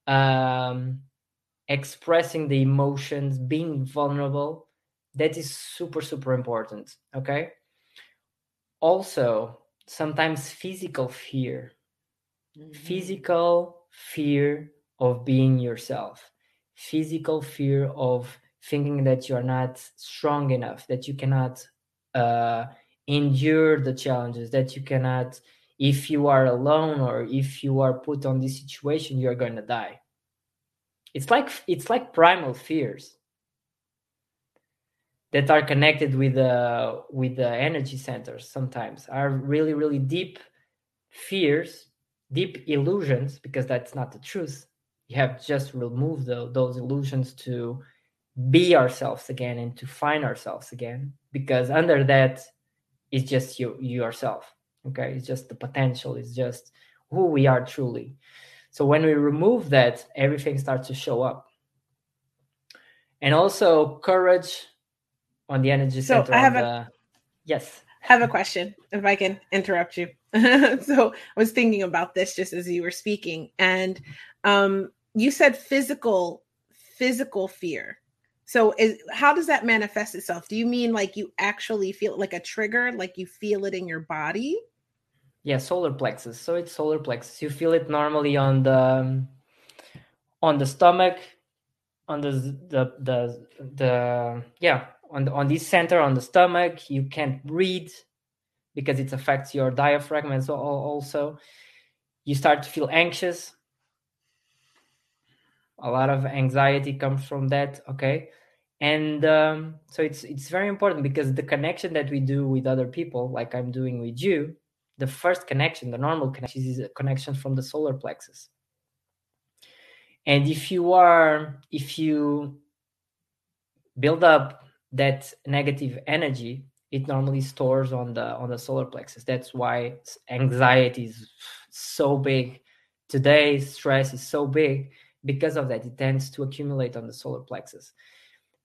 um expressing the emotions being vulnerable. That is super super important okay? Also sometimes physical fear. Mm-hmm. physical fear of being yourself. Physical fear of thinking that you're not strong enough that you cannot uh, endure the challenges that you cannot if you are alone or if you are put on this situation you're going to die. It's like it's like primal fears that are connected with the with the energy centers sometimes. Are really really deep fears deep illusions because that's not the truth. You have just removed the, those illusions to be ourselves again and to find ourselves again because under that is just you yourself okay it's just the potential it's just who we are truly so when we remove that everything starts to show up and also courage on the energy so center. I have the... a yes. Have a question, if I can interrupt you. so I was thinking about this just as you were speaking, and um, you said physical, physical fear. So is how does that manifest itself? Do you mean like you actually feel like a trigger, like you feel it in your body? Yeah, solar plexus. So it's solar plexus. You feel it normally on the on the stomach, on the the the the yeah on the, on this center on the stomach you can't breathe because it affects your diaphragm as well also you start to feel anxious a lot of anxiety comes from that okay and um, so it's it's very important because the connection that we do with other people like i'm doing with you the first connection the normal connection is a connection from the solar plexus. And if you are if you build up that negative energy it normally stores on the on the solar plexus. That's why anxiety is so big. Today stress is so big. Because of that it tends to accumulate on the solar plexus.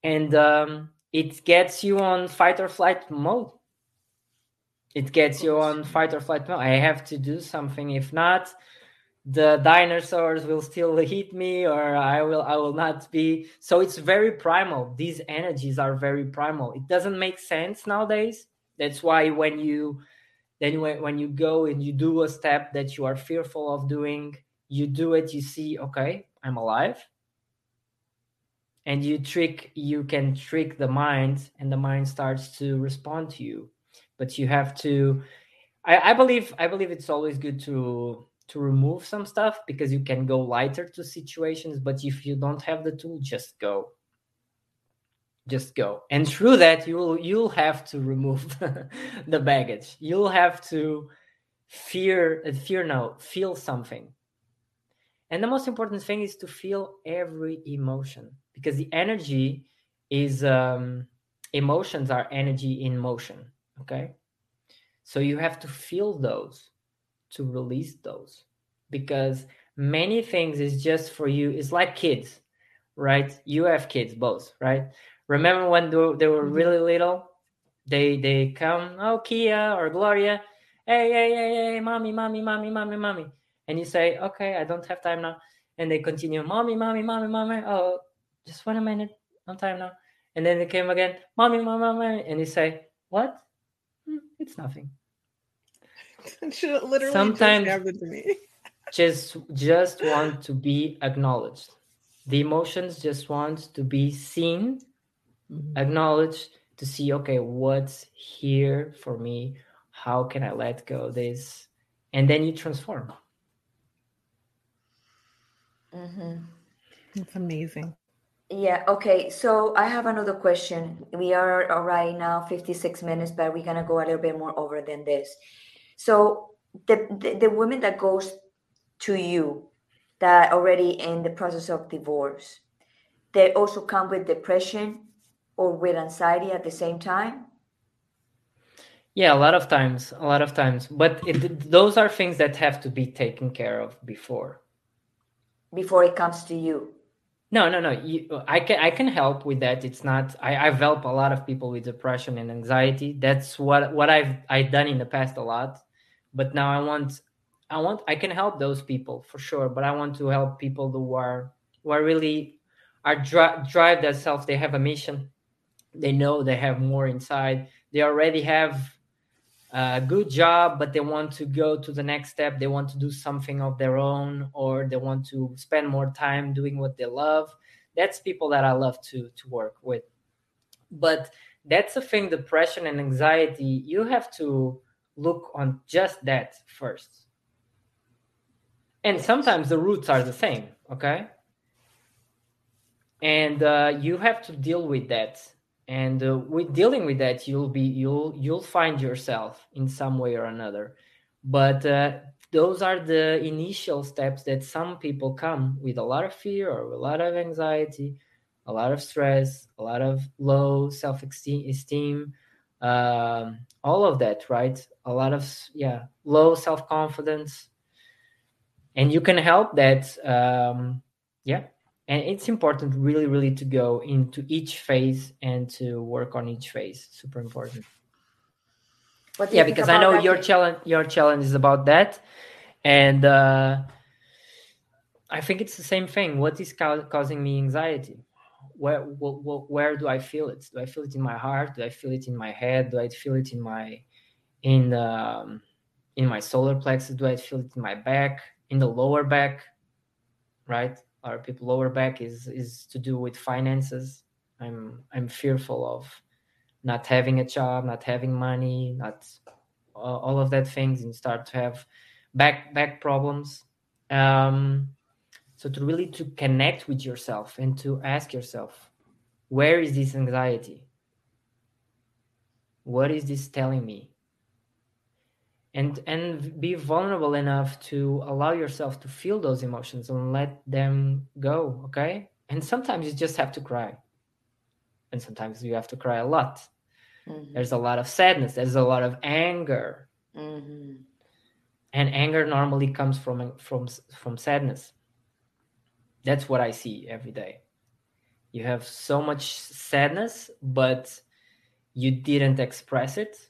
And um, it gets you on fight or flight mode it gets you on fight or flight mode. I have to do something. If not the dinosaurs will still hit me or i will i will not be. So it's very primal. These energies are very primal. It doesn't make sense nowadays. That's why when you then when, when you go and you do a step that you are fearful of doing you do it you see okay i'm alive. And you trick you can trick the mind and the mind starts to respond to you but you have to I, I believe i believe it's always good to to remove some stuff because you can go lighter to situations but if you don't have the tool just go. Just go. And through that you'll you'll have to remove the baggage. You'll have to fear uh, fear no feel something. And the most important thing is to feel every emotion because the energy is um, emotions are energy in motion okay? So you have to feel those to release those because many things is just for you it's like kids right? You have kids both right? Remember when they were mm-hmm. really little? They they come oh kia or gloria hey hey hey hey mommy mommy mommy mommy mommy. And you say okay i don't have time now. And they continue mommy mommy mommy mommy oh just one minute on time now. And then they came again mommy mommy mommy and you say what it's nothing. Literally sometimes just happened to me? just just want to be acknowledged. The emotions just want to be seen mm-hmm. acknowledged to see okay what's here for me? How can i let go this? And then you transform. Mm-hmm. it's amazing yeah okay so i have another question. We are right now 56 minutes but we're gonna go a little bit more over than this. So the, the, the women that goes to you that already in the process of divorce they also come with depression or with anxiety at the same time? Yeah a lot of times a lot of times. But it, those are things that have to be taken care of before. Before it comes to you no no no you, i can i can help with that it's not I, i've helped a lot of people with depression and anxiety that's what what i've i've done in the past a lot but now i want I want I can help those people for sure, but I want to help people who are who are really are dri- drive themselves. They have a mission. They know they have more inside. They already have a good job, but they want to go to the next step. They want to do something of their own, or they want to spend more time doing what they love. That's people that I love to to work with. But that's the thing. Depression and anxiety. You have to look on just that first and sometimes the roots are the same okay and uh, you have to deal with that and uh, with dealing with that you'll be you'll you'll find yourself in some way or another. But uh, those are the initial steps that some people come with a lot of fear or a lot of anxiety a lot of stress a lot of low self-esteem um, all of that right? A lot of yeah low self-confidence. And you can help that um, yeah and it's important really really to go into each phase and to work on each phase. Super important. But yeah because i know your challenge your challenge is about that. And uh, i think it's the same thing. What is ca- causing me anxiety? Where, where where do i feel it? Do i feel it in my heart? Do i feel it in my head? Do i feel it in my in um, in my solar plexus? Do i feel it in my back in the lower back, right? Our people lower back is is to do with finances. I'm I'm fearful of not having a job, not having money, not all of that things, and start to have back back problems. Um, so to really to connect with yourself and to ask yourself, where is this anxiety? What is this telling me? And and be vulnerable enough to allow yourself to feel those emotions and let them go okay? And sometimes you just have to cry. And sometimes you have to cry a lot. Mm-hmm. there's a lot of sadness. There's a lot of anger. Mm-hmm. and anger normally comes from from from sadness. That's what i see every day. You have so much sadness but you didn't express it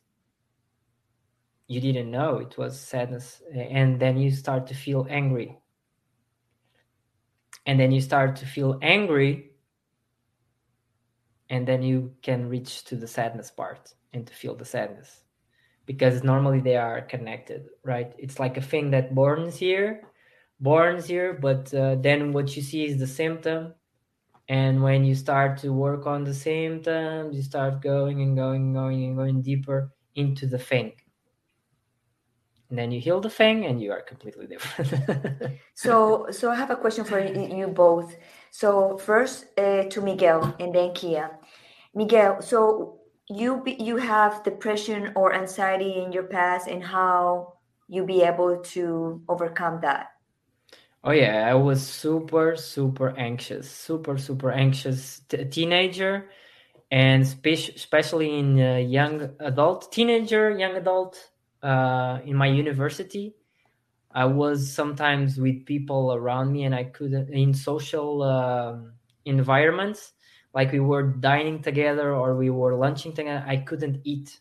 you didn't know it was sadness and then you start to feel angry. And then you start to feel angry and then you can reach to the sadness part and to feel the sadness. Because normally they are connected right? It's like a thing that burns here burns here but uh, then what you see is the symptom. And when you start to work on the symptoms you start going and going and going and going deeper into the thing and then you heal the thing and you are completely different. So so i have a question for you both. So first uh, to miguel and then kia. Miguel so you be, you have depression or anxiety in your past and how you be able to overcome that? Oh yeah i was super super anxious super super anxious t- teenager and spe- especially in uh, young adult teenager young adult uh, in my university i was sometimes with people around me and i couldn't in social um, environments like we were dining together or we were lunching together i couldn't eat.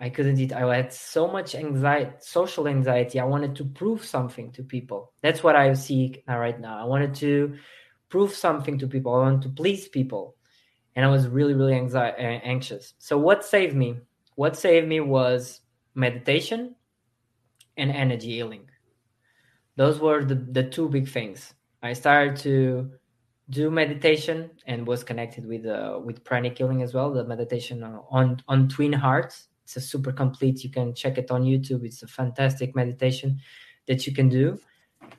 I couldn't eat. I had so much anxiety social anxiety. I wanted to prove something to people. That's what i see right now. I wanted to prove something to people. I wanted to please people. And i was really really anxiety, anxious. So what saved me what saved me was meditation and energy healing. Those were the, the two big things. I started to do meditation and was connected with uh, with pranic healing as well the meditation on on twin hearts. It's a super complete you can check it on youtube. It's a fantastic meditation that you can do.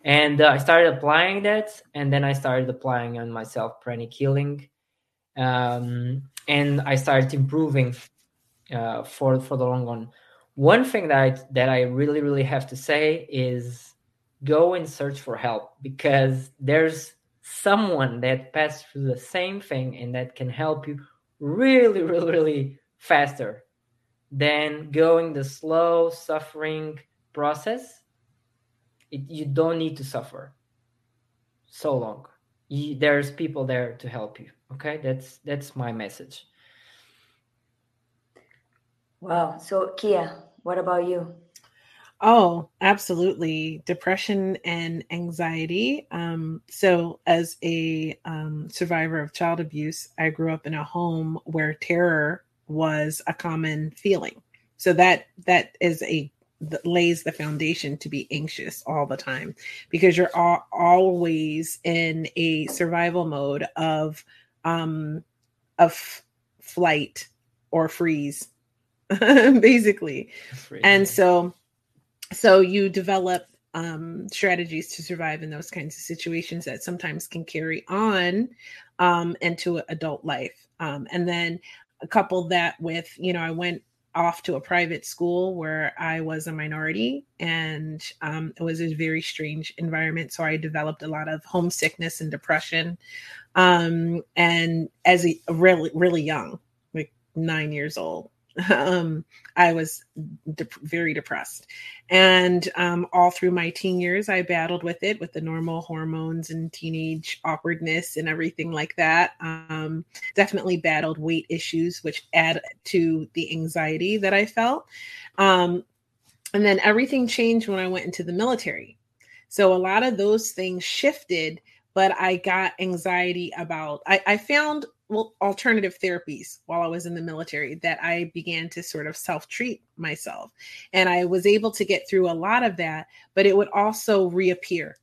And uh, i started applying that and then i started applying on myself pranic healing. Um, and i started improving uh, for for the long run one thing that I, that i really really have to say is go and search for help because there's someone that passed through the same thing and that can help you really, really, really faster than going the slow suffering process. It, you don't need to suffer so long. You, there's people there to help you. Okay, that's that's my message. Wow. So Kia, what about you? Oh, absolutely. Depression and anxiety. Um, so, as a um, survivor of child abuse, I grew up in a home where terror was a common feeling. So that that is a that lays the foundation to be anxious all the time because you're all, always in a survival mode of um of flight or freeze basically and so so you develop um, strategies to survive in those kinds of situations that sometimes can carry on um, into adult life. Um, and then couple that with, you know, I went off to a private school where I was a minority and um, it was a very strange environment. So I developed a lot of homesickness and depression. Um, and as a really, really young, like nine years old, um, I was de- very depressed. And um, all through my teen years, I battled with it with the normal hormones and teenage awkwardness and everything like that. Um, definitely battled weight issues, which add to the anxiety that I felt. Um, and then everything changed when I went into the military. So a lot of those things shifted, but I got anxiety about, I, I found well alternative therapies while I was in the military that I began to sort of self-treat myself. And I was able to get through a lot of that, but it would also reappear.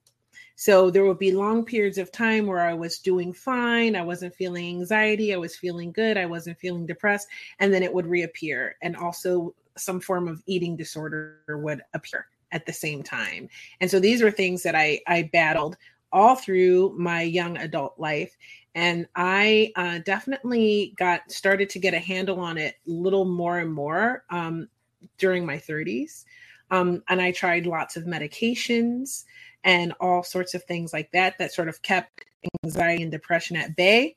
So there would be long periods of time where I was doing fine, I wasn't feeling anxiety, I was feeling good, I wasn't feeling depressed, and then it would reappear and also some form of eating disorder would appear at the same time. And so these were things that I I battled all through my young adult life and i uh, definitely got started to get a handle on it a little more and more um, during my 30s um, and i tried lots of medications and all sorts of things like that that sort of kept anxiety and depression at bay.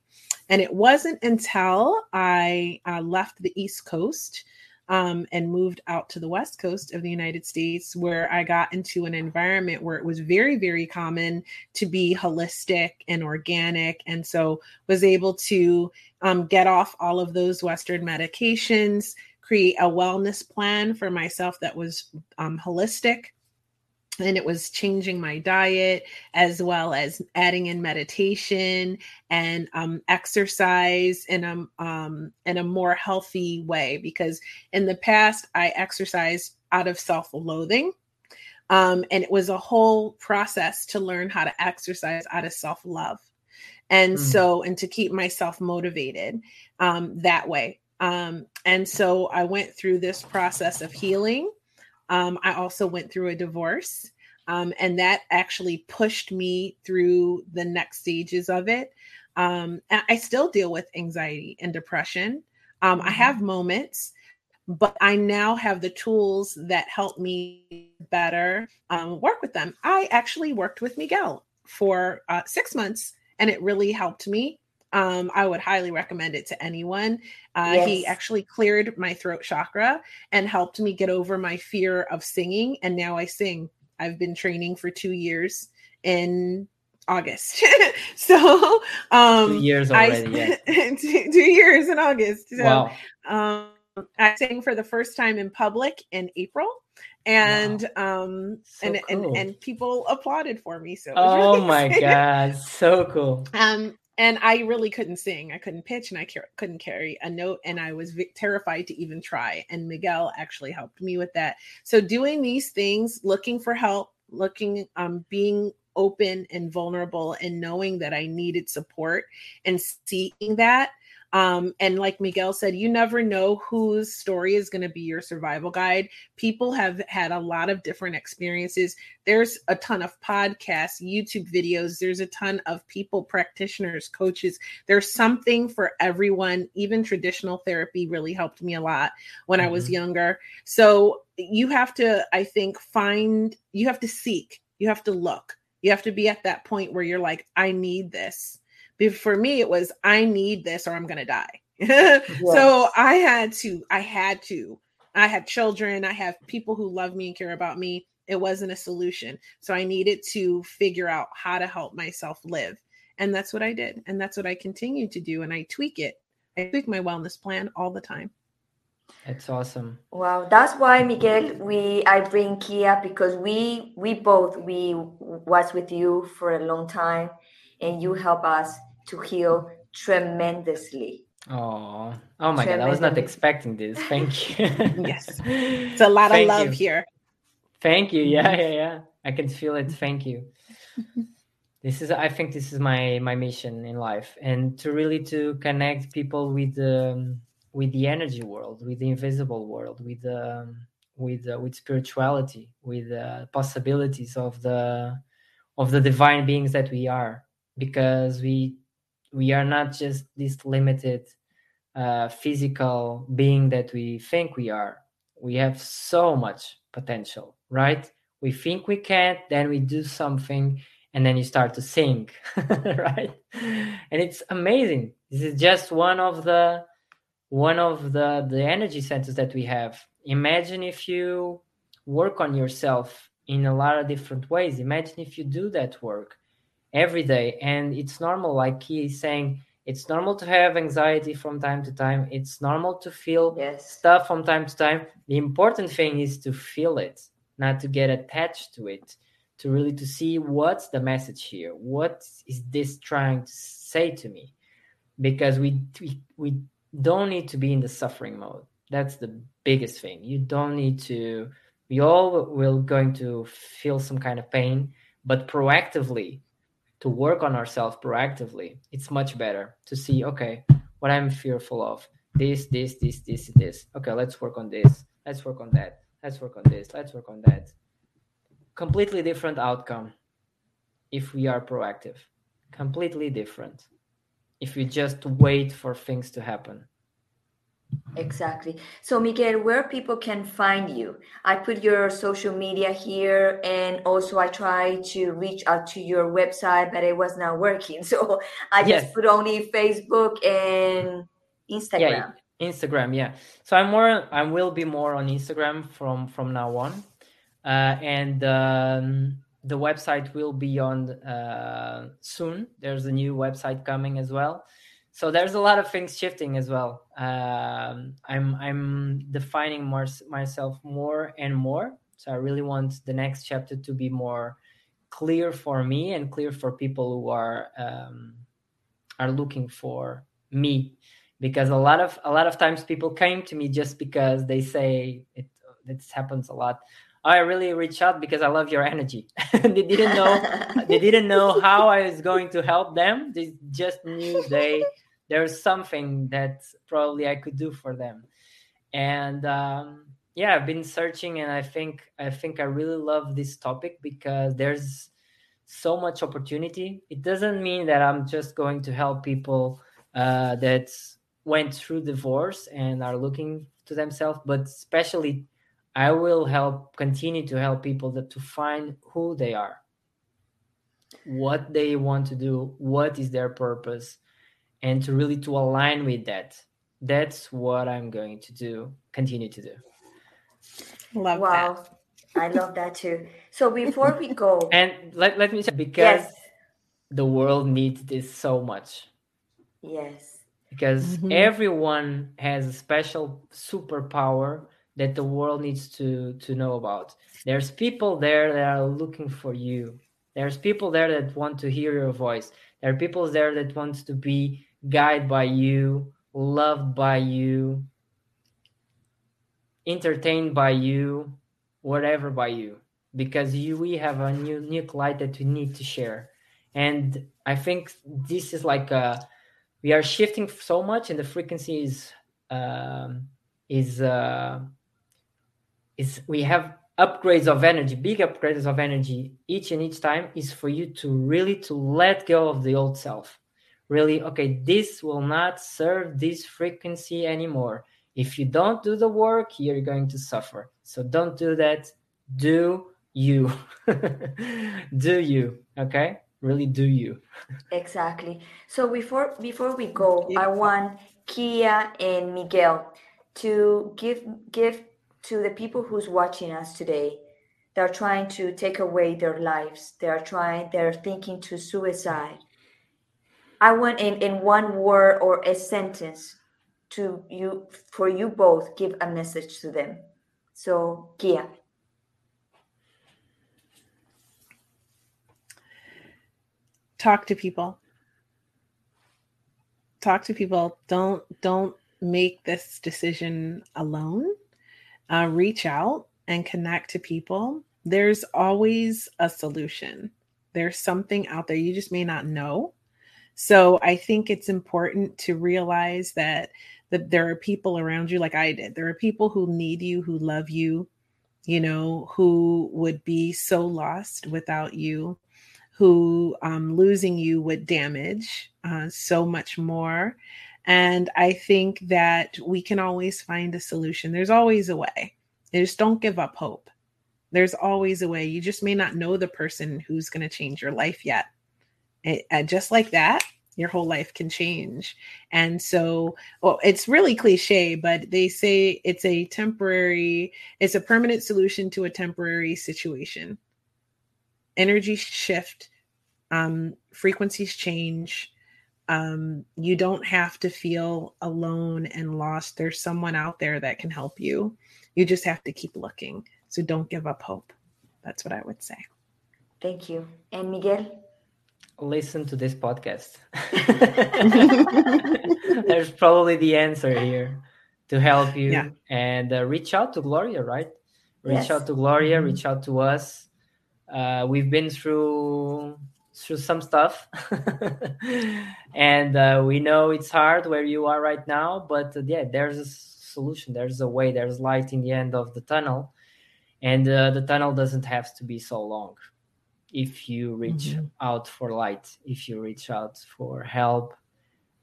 And it wasn't until i uh, left the east coast um, and moved out to the west coast of the United States, where I got into an environment where it was very, very common to be holistic and organic, and so was able to um, get off all of those Western medications, create a wellness plan for myself that was um, holistic and it was changing my diet as well as adding in meditation and um, exercise in a um, in a more healthy way because in the past I exercised out of self-loathing um, and it was a whole process to learn how to exercise out of self-love and mm. so and to keep myself motivated um, that way um, and so I went through this process of healing um, I also went through a divorce, um, and that actually pushed me through the next stages of it. Um, I still deal with anxiety and depression. Um, I mm-hmm. have moments, but I now have the tools that help me better um, work with them. I actually worked with Miguel for uh, six months, and it really helped me. Um, I would highly recommend it to anyone. Uh, yes. He actually cleared my throat chakra and helped me get over my fear of singing. And now I sing. I've been training for two years in August. so um two years already. I, yeah. two, two, years in August. So wow. um I sang for the first time in public in April. And wow. um so and, cool. and and people applauded for me. So oh really my god, so cool. Um and I really couldn't sing. I couldn't pitch, and I car- couldn't carry a note, and I was v- terrified to even try. And Miguel actually helped me with that. So doing these things, looking for help, looking, um, being open and vulnerable, and knowing that I needed support, and seeing that um, and like Miguel said, you never know whose story is going to be your survival guide. People have had a lot of different experiences. There's a ton of podcasts, YouTube videos, there's a ton of people, practitioners, coaches. There's something for everyone. Even traditional therapy really helped me a lot when mm-hmm. I was mm-hmm. younger. So you have to, I think, find, you have to seek, you have to look. You have to be at that point where you're like, I need this for me, it was I need this or I'm gonna die. yes. So I had to, I had to. I have children, I have people who love me and care about me. It wasn't a solution. So I needed to figure out how to help myself live. And that's what I did. And that's what I continue to do. And I tweak it. I tweak my wellness plan all the time. It's awesome. Wow, that's why Miguel, we I bring Kia because we we both we was with you for a long time, and you help us to heal tremendously. Oh, oh my God! I was not expecting this. Thank you. yes, it's a lot of love you. here. Thank you. Yeah, yeah, yeah. I can feel it. Thank you. this is, I think, this is my my mission in life, and to really to connect people with the um, with the energy world, with the invisible world, with the um, with uh, with spirituality, with the possibilities of the of the divine beings that we are, because we we are not just this limited uh, physical being that we think we are. We have so much potential, right? We think we can't, then we do something, and then you start to sink, right? And it's amazing. This is just one of the one of the the energy centers that we have. Imagine if you work on yourself in a lot of different ways. Imagine if you do that work every day. And it's normal like he is saying it's normal to have anxiety from time to time. It's normal to feel yes. stuff from time to time. The important thing is to feel it not to get attached to it to really to see what's the message here. What is this trying to say to me? Because we we, we don't need to be in the suffering mode. That's the biggest thing. You don't need to we all will going to feel some kind of pain but proactively to work on ourselves proactively, it's much better to see, okay, what I'm fearful of, this, this, this, this, this. Okay, let's work on this. Let's work on that. Let's work on this. Let's work on that. Completely different outcome if we are proactive. Completely different if we just wait for things to happen. Exactly. So, Miguel, where people can find you? I put your social media here, and also I try to reach out to your website, but it was not working. So I yes. just put only Facebook and Instagram. Yeah, Instagram, yeah. So I'm more. I will be more on Instagram from from now on, uh, and um, the website will be on uh, soon. There's a new website coming as well. So there's a lot of things shifting as well. Um, I'm I'm defining more, myself more and more. So I really want the next chapter to be more clear for me and clear for people who are um, are looking for me because a lot of a lot of times people came to me just because they say it this happens a lot I really reach out because I love your energy. they didn't know they didn't know how I was going to help them. They just knew they there's something that probably I could do for them. And um, yeah, I've been searching, and I think I think I really love this topic because there's so much opportunity. It doesn't mean that I'm just going to help people uh, that went through divorce and are looking to themselves, but especially I will help continue to help people that to find who they are, what they want to do, what is their purpose, and to really to align with that. That's what I'm going to do, continue to do. Love wow. That. I love that too. So before we go, and let, let me say because yes. the world needs this so much. Yes. Because mm-hmm. everyone has a special superpower that the world needs to to know about there's people there that are looking for you there's people there that want to hear your voice there are people there that want to be guided by you loved by you entertained by you whatever by you. Because you we have a new unique light that we need to share. And i think this is like a we are shifting so much and the frequency is um, is uh, is we have upgrades of energy big upgrades of energy each and each time is for you to really to let go of the old self really okay this will not serve this frequency anymore. If you don't do the work you're going to suffer. So don't do that. Do you. Do you okay? Really do you. Exactly. So before before we go i want kia and miguel to give give to the people who's watching us today. They're trying to take away their lives. They're trying they're thinking to suicide i want in, in one word or a sentence to you for you both give a message to them. So kia talk to people. Talk to people. Don't don't make this decision alone. Uh, reach out and connect to people, there's always a solution. There's something out there. You just may not know. So I think it's important to realize that that there are people around you like I did. There are people who need you, who love you, you know, who would be so lost without you, who um, losing you would damage uh, so much more. And I think that we can always find a solution. There's always a way. just don't give up hope. There's always a way. You just may not know the person who's going to change your life yet. And just like that, your whole life can change. And so, well, it's really cliche, but they say it's a temporary, it's a permanent solution to a temporary situation. Energy shift, um, frequencies change, um, you don't have to feel alone and lost. There's someone out there that can help you. You just have to keep looking. So don't give up hope. That's what I would say. Thank you. And Miguel? Listen to this podcast. There's probably the answer here to help you yeah. and uh, reach out to Gloria, right? Reach yes. out to Gloria, mm-hmm. reach out to us. Uh, we've been through through some stuff and uh, we know it's hard where you are right now but uh, yeah there's a solution there's a way there's light in the end of the tunnel and uh, the tunnel doesn't have to be so long if you reach mm-hmm. out for light if you reach out for help.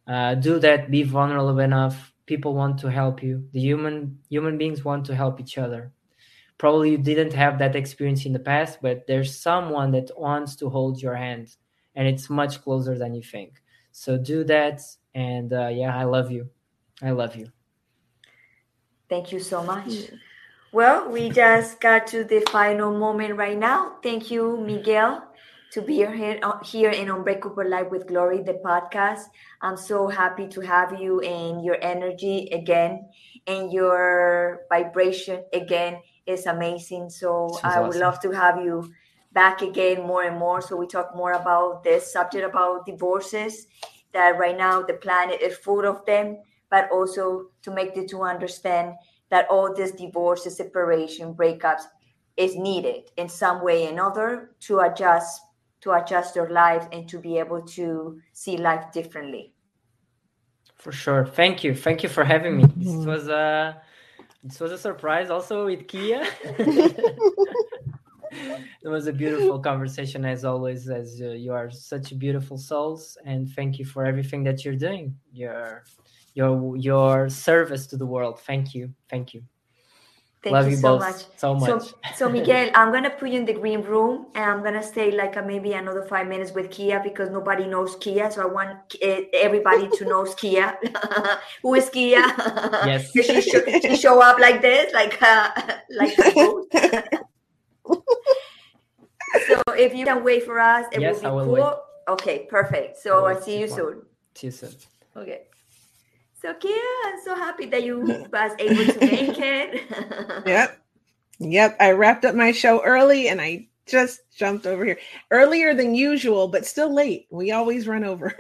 Uh, do that be vulnerable enough. People want to help you. The human human beings want to help each other. Probably you didn't have that experience in the past but there's someone that wants to hold your hand and it's much closer than you think. So do that and uh, yeah i love you. I love you. Thank you so much. Well, we just got to the final moment right now. Thank you, Miguel, to be here, uh, here in Unbreakable Life with Glory, the podcast. I'm so happy to have you and your energy again and your vibration again is amazing. So I would awesome. love to have you back again more and more. So we talk more about this subject about divorces that right now the planet is full of them, but also to make the two understand that all this divorce, separation, breakups is needed in some way or another to adjust to adjust their lives and to be able to see life differently. For sure. Thank you. Thank you for having me. This mm-hmm. was a this was a surprise also with Kia. it was a beautiful conversation as always as uh, you are such beautiful souls and thank you for everything that you're doing your your your service to the world thank you thank you Thank Love you, so much. So much. So, so Miguel, I'm gonna put you in the green room, and I'm gonna stay like a, maybe another five minutes with Kia because nobody knows Kia. So I want eh, everybody to know Kia. Who is Kia? Yes. she, show, she show up like this, like uh, like. so if you can wait for us, it yes, will be cool. Wait. Okay, perfect. So I'll see you soon. See you soon. Okay. So Kia, I'm so happy that you was able to make it. yep. Yep. I wrapped up my show early and I just jumped over here earlier than usual, but still late. We always run over.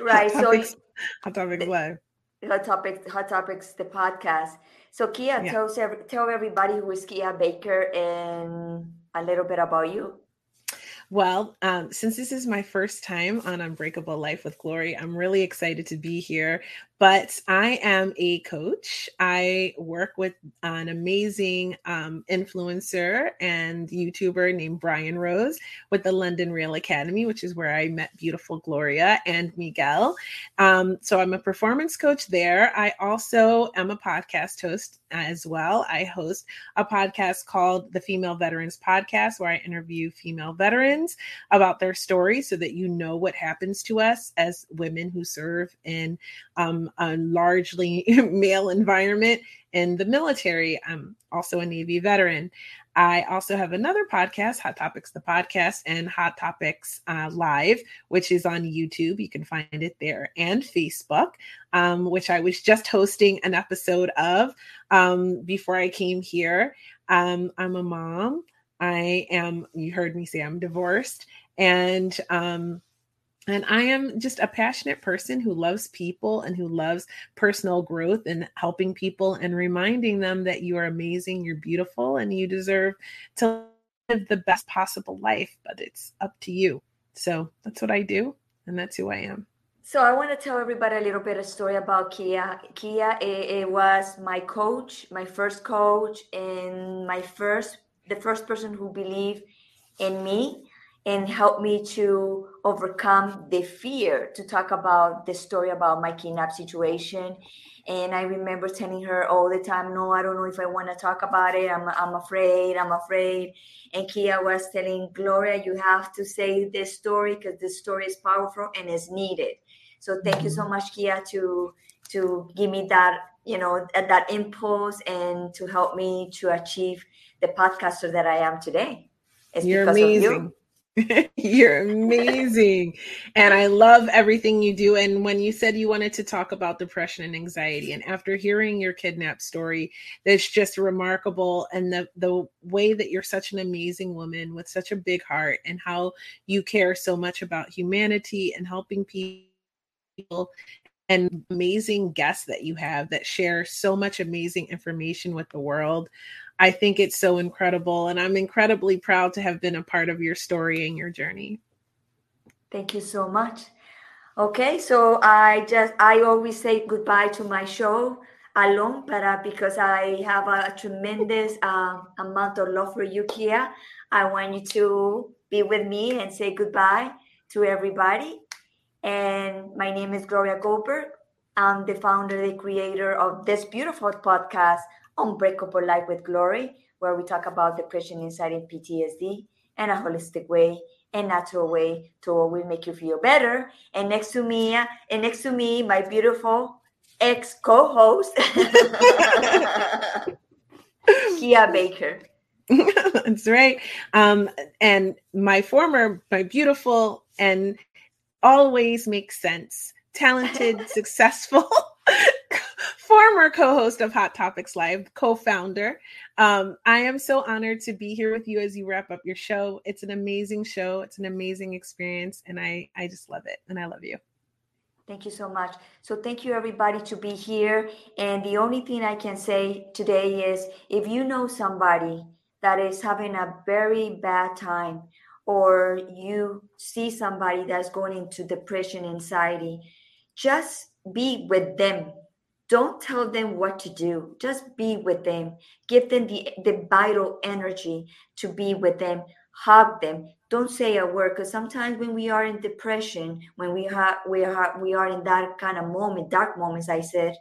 right. Hot topics, so Hot Topics Live. Hot Topics, Hot Topics, the podcast. So Kia, yeah. tell, tell everybody who is Kia Baker and a little bit about you. Well, um, since this is my first time on Unbreakable Life with Glory, I'm really excited to be here. But I am a coach. I work with an amazing um, influencer and YouTuber named Brian Rose with the London Real Academy, which is where I met beautiful Gloria and Miguel. Um, so I'm a performance coach there. I also am a podcast host as well. I host a podcast called the Female Veterans Podcast, where I interview female veterans about their story so that you know what happens to us as women who serve in um, a largely male environment in the military. I'm also a Navy veteran. I also have another podcast, Hot Topics, the podcast, and Hot Topics uh, Live, which is on YouTube. You can find it there and Facebook, um, which I was just hosting an episode of um, before I came here. Um, I'm a mom. I am, you heard me say I'm divorced. And um, and I am just a passionate person who loves people and who loves personal growth and helping people and reminding them that you are amazing, you're beautiful, and you deserve to live the best possible life, but it's up to you. So that's what I do, and that's who I am. So I want to tell everybody a little bit of story about Kia. Kia it, it was my coach, my first coach, and my first the first person who believed in me and helped me to overcome the fear to talk about the story about my kidnap situation. And I remember telling her all the time, no, I don't know if I want to talk about it. I'm, I'm afraid, I'm afraid. And Kia was telling Gloria, you have to say this story because this story is powerful and is needed. So thank you so mm-hmm. much, Kia, to to give me that, you know, that, that impulse and to help me to achieve the podcaster that I am today. It's You're amazing. You. You're amazing. and I love everything you do. And when you said you wanted to talk about depression and anxiety, and after hearing your kidnap story, that's just remarkable. And the, the way that you're such an amazing woman with such a big heart, and how you care so much about humanity and helping people and amazing guests that you have that share so much amazing information with the world. I think it's so incredible. And I'm incredibly proud to have been a part of your story and your journey. Thank you so much. Okay, so I just, I always say goodbye to my show alone, but because I have a, tremendous uh, amount of love for you, Kia, I want you to be with me and say goodbye to everybody. And my name is Gloria Goldberg. I'm the founder, the creator of this beautiful podcast, Unbreakable Life with Glory, where we talk about depression, anxiety, and PTSD in a holistic way and natural way to will make you feel better. And next to me, and next to me, my beautiful ex co-host Kia Baker. That's right. Um, and my former, my beautiful, and always makes sense, talented, successful former co-host of Hot Topics Live, co-founder. Um, I am so honored to be here with you as you wrap up your show. It's an amazing show. It's an amazing experience, and I I just love it, and I love you. Thank you so much. So thank you everybody to be here. And the only thing I can say today is if you know somebody that is having a very bad time or you see somebody that's going into depression, anxiety, just be with them. Don't tell them what to do. Just be with them. Give them the, the vital energy to be with them. Hug them. Don't say a word because sometimes when we are in depression, when we have we are we are in that kind of moment, dark moments, I said,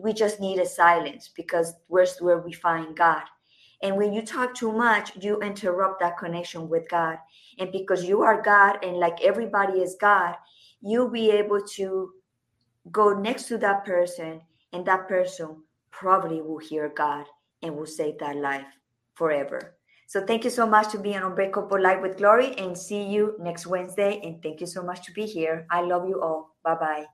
we just need a silence because where's where we find God. And when you talk too much, you interrupt that connection with God. And because you are God and like everybody is God, you'll be able to go next to that person, and that person probably will hear God and will save that life forever. So thank you so much to be on Unbreakable Life with Glory and see you next Wednesday. And thank you so much to be here. I love you all. Bye bye.